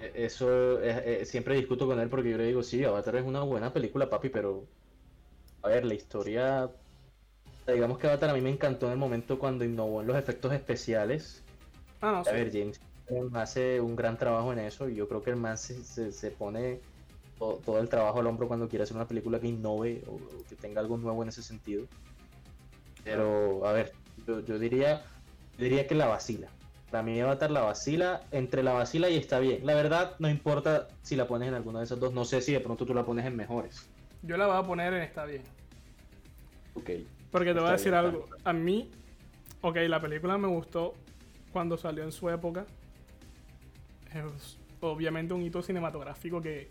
Eh, Eso eh, eh, siempre discuto con él porque yo le digo, sí, Avatar es una buena película, papi, pero a ver, la historia, digamos que Avatar a mí me encantó en el momento cuando innovó en los efectos especiales. Ah, no, A sí. ver, James Cameron hace un gran trabajo en eso y yo creo que el man se, se- se pone to- todo, el trabajo al hombro cuando quiere hacer una película que innove o, o que tenga algo nuevo en ese sentido. Pero, a ver, yo, yo diría, yo diría que la vacila. Para mí Avatar la vacila, entre la vacila y está bien. La verdad, no importa si la pones en alguna de esas dos. No sé si de pronto tú la pones en mejores. Yo la voy a poner en está bien. Ok. Porque te voy a decir bien, algo. A mí, ok, la película me gustó cuando salió en su época. Es obviamente un hito cinematográfico que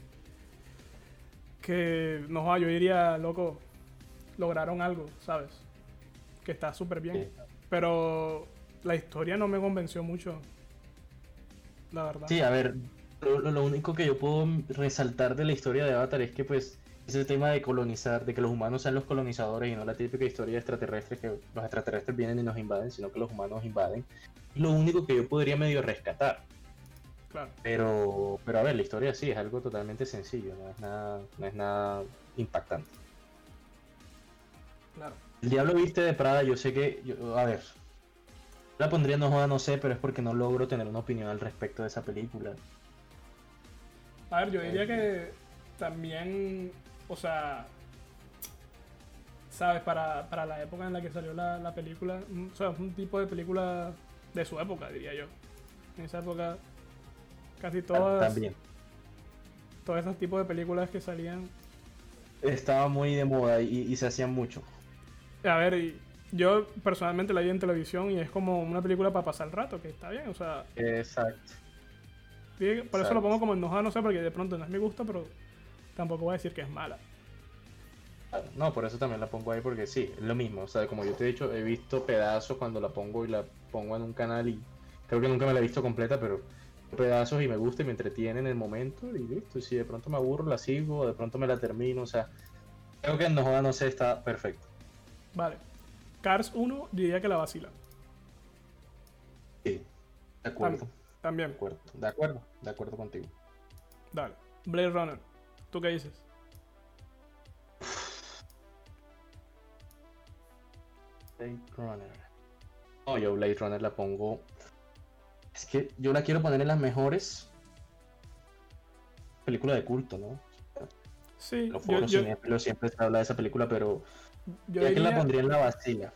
que, no, yo diría, loco, lograron algo, ¿sabes? Que está súper bien. Sí. Pero la historia no me convenció mucho. La verdad. Sí, a ver, lo, único que yo puedo resaltar de la historia de Avatar es que pues ese tema de colonizar, de que los humanos sean los colonizadores y no la típica historia de extraterrestres que los extraterrestres vienen y nos invaden, sino que los humanos invaden. Lo único que yo podría medio rescatar. Claro. Pero, pero a ver, la historia sí es algo totalmente sencillo, no es nada, no es nada impactante. Claro. El Diablo Viste de Prada, yo sé que, yo- a ver, la pondría no joda, no sé, pero es porque no logro tener una opinión al respecto de esa película. A ver, yo diría que también, o sea, sabes, para, para la época en la que salió la, la película, mm, o sea, es un tipo de película de su época, diría yo. En esa época, casi todas, También. todos esos tipos de películas que salían. Estaba muy de moda y, y se hacían mucho. A ver, y yo personalmente la vi en televisión y es como una película para pasar el rato, que está bien, o sea, Exacto. sí, por eso lo pongo como enojado, no sé, porque de pronto no es mi gusto, pero tampoco voy a decir que es mala. No, por eso también la pongo ahí porque sí, es lo mismo. O sea, como yo te he dicho, he visto pedazos cuando la pongo y la pongo en un canal y creo que nunca me la he visto completa, pero pedazos y me gusta y me entretiene en el momento y listo. Y si de pronto me aburro, la sigo o de pronto me la termino. O sea, creo que no joda, no sé, está perfecto. Vale. Cars 1 diría que la vacila. Sí, de acuerdo. También. De acuerdo, de acuerdo, de acuerdo contigo. Dale. Blade Runner. ¿Tú qué dices? Blade Runner. No, yo Blade Runner la pongo. Es que yo la quiero poner en las mejores películas de culto, ¿no? Sí, Los yo, yo, cinéfilos siempre se habla de esa película, pero yo ya que la diría- pondría en la vacila.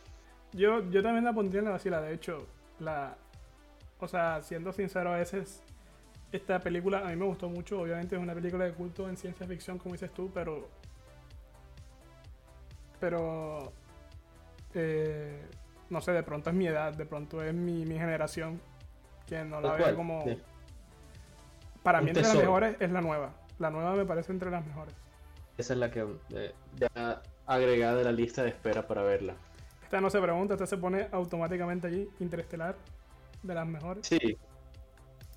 yo, yo también la pondría en la vacila. De hecho, la. O sea, siendo sincero, a veces esta película a mí me gustó mucho. Obviamente es una película de culto en ciencia ficción, como dices tú, pero. Pero. eh, no sé, de pronto es mi edad, de pronto es mi, mi generación que no la Tal ve cual, como. sí. Para Un mí, entre las mejores es la nueva. La nueva me parece entre las mejores. Esa es la que eh, ya agregada de la lista de espera para verla. Esta no se pregunta, esta se pone automáticamente allí, Interestelar, de las mejores. Sí.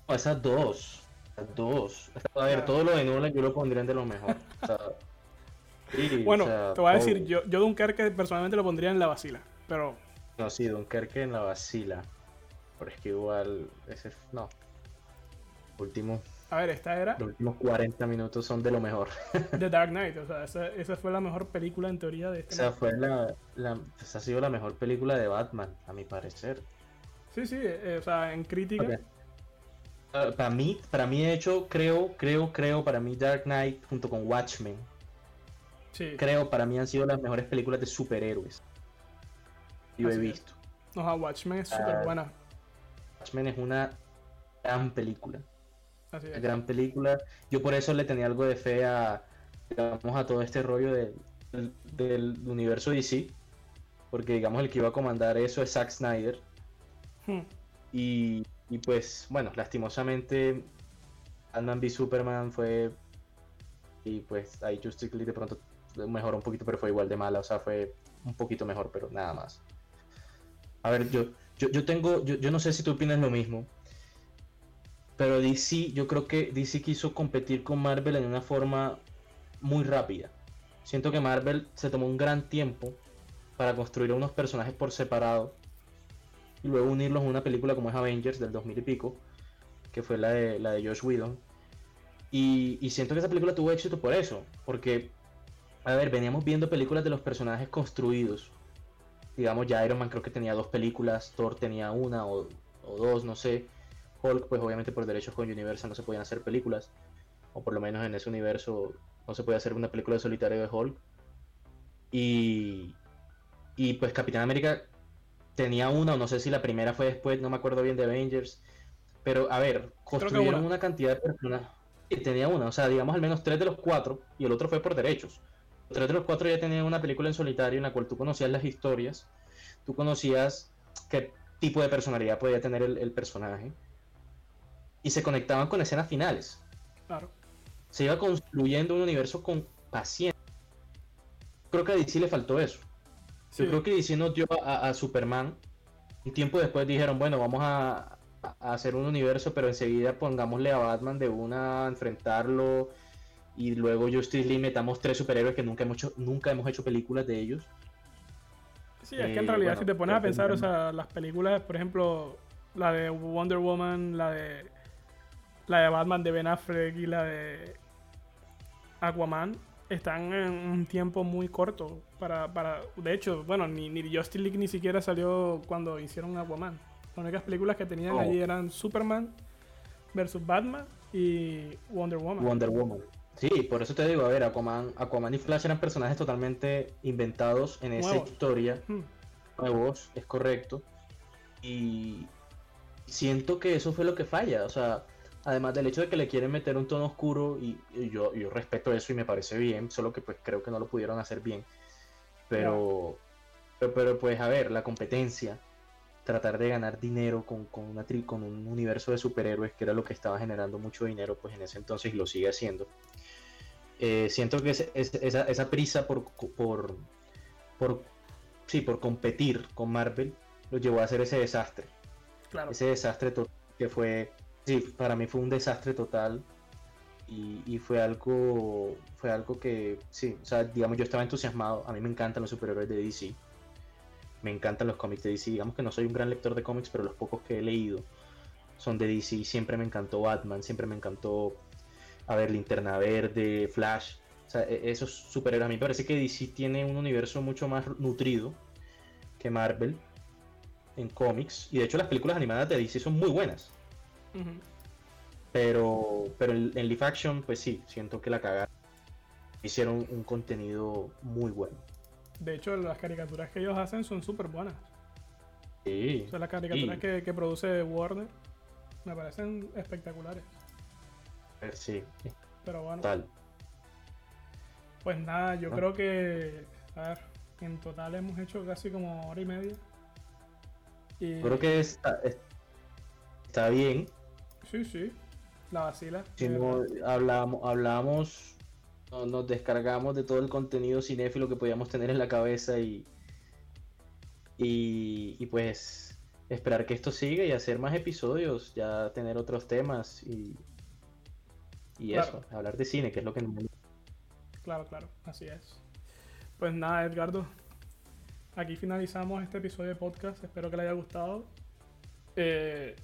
No, esas dos. Esas dos. A ver, Claro. todo lo de Nolan yo lo pondría entre lo mejor. O sea, sí, Bueno, o sea, te voy a decir, todo. yo, yo Dunkerque personalmente lo pondría en la vacila, pero No, sí, Dunkerque en la vacila. Pero es que igual, ese, no. Último, a ver, esta era los últimos 40 minutos son de lo mejor. The Dark Knight, o sea, esa, esa fue la mejor película en teoría de este Esa mes. fue la, la, esa ha sido la mejor película de Batman, a mi parecer. Sí, sí, eh, o sea, en crítica. Ah, para mí, para mí de hecho, creo, creo, creo, para mí Dark Knight junto con Watchmen, sí, creo, para mí han sido las mejores películas de superhéroes. Yo he Así es. visto. no, a Watchmen es Ah, súper buena. Watchmen es una gran película. Así Una es. gran película. Yo por eso le tenía algo de fe a, digamos, a todo este rollo de- del, del universo DC. Porque, digamos, el que iba a comandar eso es Zack Snyder. Hmm, Y, y pues, bueno, lastimosamente, Batman v Superman fue. Y pues ahí Justice League de pronto mejoró un poquito, pero fue igual de mala. O sea, fue un poquito mejor, pero nada más. A ver, yo, yo, yo tengo. Yo, yo no sé si tú opinas lo mismo. Pero DC, yo creo que DC quiso competir con Marvel en una forma muy rápida. Siento que Marvel se tomó un gran tiempo para construir a unos personajes por separado y luego unirlos en una película como es Avengers del 2000 y pico, que fue la de, la de Josh Whedon. Y, y siento que esa película tuvo éxito por eso, porque, a ver, veníamos viendo películas de los personajes construidos. Digamos, ya Iron Man creo que tenía dos películas, Thor tenía una o, o dos, no sé. Hulk, pues obviamente por derechos con Universal no se podían hacer películas, o por lo menos en ese universo no se puede hacer una película de solitario de Hulk. Y, y pues Capitán América tenía una, o no sé si la primera fue después, no me acuerdo bien de Avengers. Pero a ver, construyeron una. una cantidad de personas que tenía una, o sea, digamos al menos tres de los cuatro, y el otro fue por derechos. Tres de los cuatro ya tenían una película en solitario en la cual tú conocías las historias, tú conocías qué tipo de personalidad podía tener el, el personaje, y se conectaban con escenas finales claro. se iba construyendo un universo con paciencia. Creo que a DC le faltó eso. Yo creo que DC nos dio a, Superman. Y tiempo después dijeron, bueno, vamos a, hacer un universo, pero enseguida pongámosle a Batman de una a enfrentarlo. Y luego Justice League metamos tres superhéroes que nunca hemos hecho, nunca hemos hecho películas de ellos. Sí, es que en eh, realidad si te pones a pensar, o sea, las películas, por ejemplo, la de Wonder Woman, la de la de Batman de Ben Affleck y la de Aquaman, están en un tiempo muy corto para, para de hecho, bueno, ni, ni Justice League ni siquiera salió cuando hicieron Aquaman. Las únicas películas que tenían allí eran Superman versus Batman y Wonder Woman. Wonder Woman. Sí, por eso te digo, a ver, Aquaman, Aquaman y Flash eran personajes totalmente inventados en esa historia. Hmm. Nuevos, es correcto. Y siento que eso fue lo que falla. O sea, además del hecho de que le quieren meter un tono oscuro, y, yo, yo, respeto eso y me parece bien, solo que pues creo que no lo pudieron hacer bien. Pero, pero, pues a ver, la competencia, tratar de ganar dinero con, con, una con un universo de superhéroes, que era lo que estaba generando mucho dinero pues en ese entonces y lo sigue haciendo. Eh, siento que esa, esa, prisa por, por, por, sí, por competir con Marvel lo llevó a hacer ese desastre. Ese desastre que fue, sí, para mí fue un desastre total y, fue algo, fue algo que, sí, o sea, digamos, yo estaba entusiasmado, a mí me encantan los superhéroes de DC, me encantan los cómics de DC, digamos que no soy un gran lector de cómics, pero los pocos que he leído son de DC, siempre me encantó Batman, siempre me encantó a ver, Linterna Verde, Flash, o sea, e-, esos superhéroes. A mí me parece que DC tiene un universo mucho más nutrido que Marvel en cómics. Y de hecho las películas animadas de DC son muy buenas. Pero, pero en, live action, pues sí, siento que la cagaron. Hicieron un contenido muy bueno. De hecho, las caricaturas que ellos hacen son súper buenas. Sí. O sea, las caricaturas que, que produce Warner me parecen espectaculares. Eh, sí. Pero bueno. Pues nada, yo ah. creo que. A ver, en total hemos hecho casi como hora y media. Y... Creo que está, está bien. Sí, sí. La vacila. Si no hablamos, hablamos nos descargamos de todo el contenido cinéfilo que podíamos tener en la cabeza y, y, y, pues esperar que esto siga y hacer más episodios, ya tener otros temas y, y eso, hablar de cine, que es lo que Claro, claro, así es. Pues nada, Edgardo. Aquí finalizamos este episodio de podcast. Espero que les haya gustado. Eh,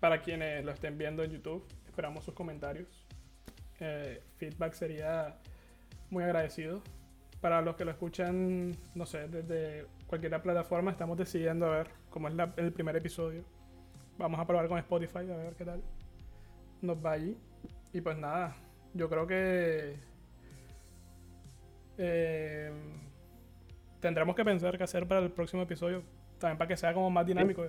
para quienes lo estén viendo en YouTube, esperamos sus comentarios. Eh, feedback sería muy agradecido. Para los que lo escuchan, no sé, desde cualquier plataforma, estamos decidiendo a ver cómo es el primer episodio. Vamos a probar con Spotify, a ver qué tal nos va allí. Y pues nada, yo creo que eh, tendremos que pensar qué hacer para el próximo episodio. También para que sea como más dinámico.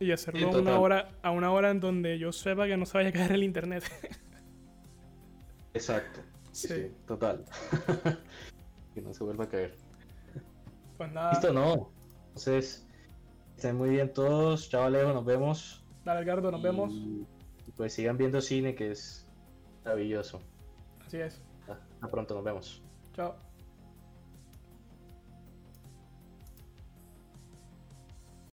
Y hacerlo a una hora, a una hora en donde yo sepa que no se vaya a caer el internet. Exacto. Sí. total. que no se vuelva a caer. Pues nada. Listo, no. Entonces, estén muy bien todos. Chao Alejo, nos vemos. Dale, Edgardo, nos vemos pues sigan viendo cine que es maravilloso. Así es. Hasta pronto, nos vemos. Chao.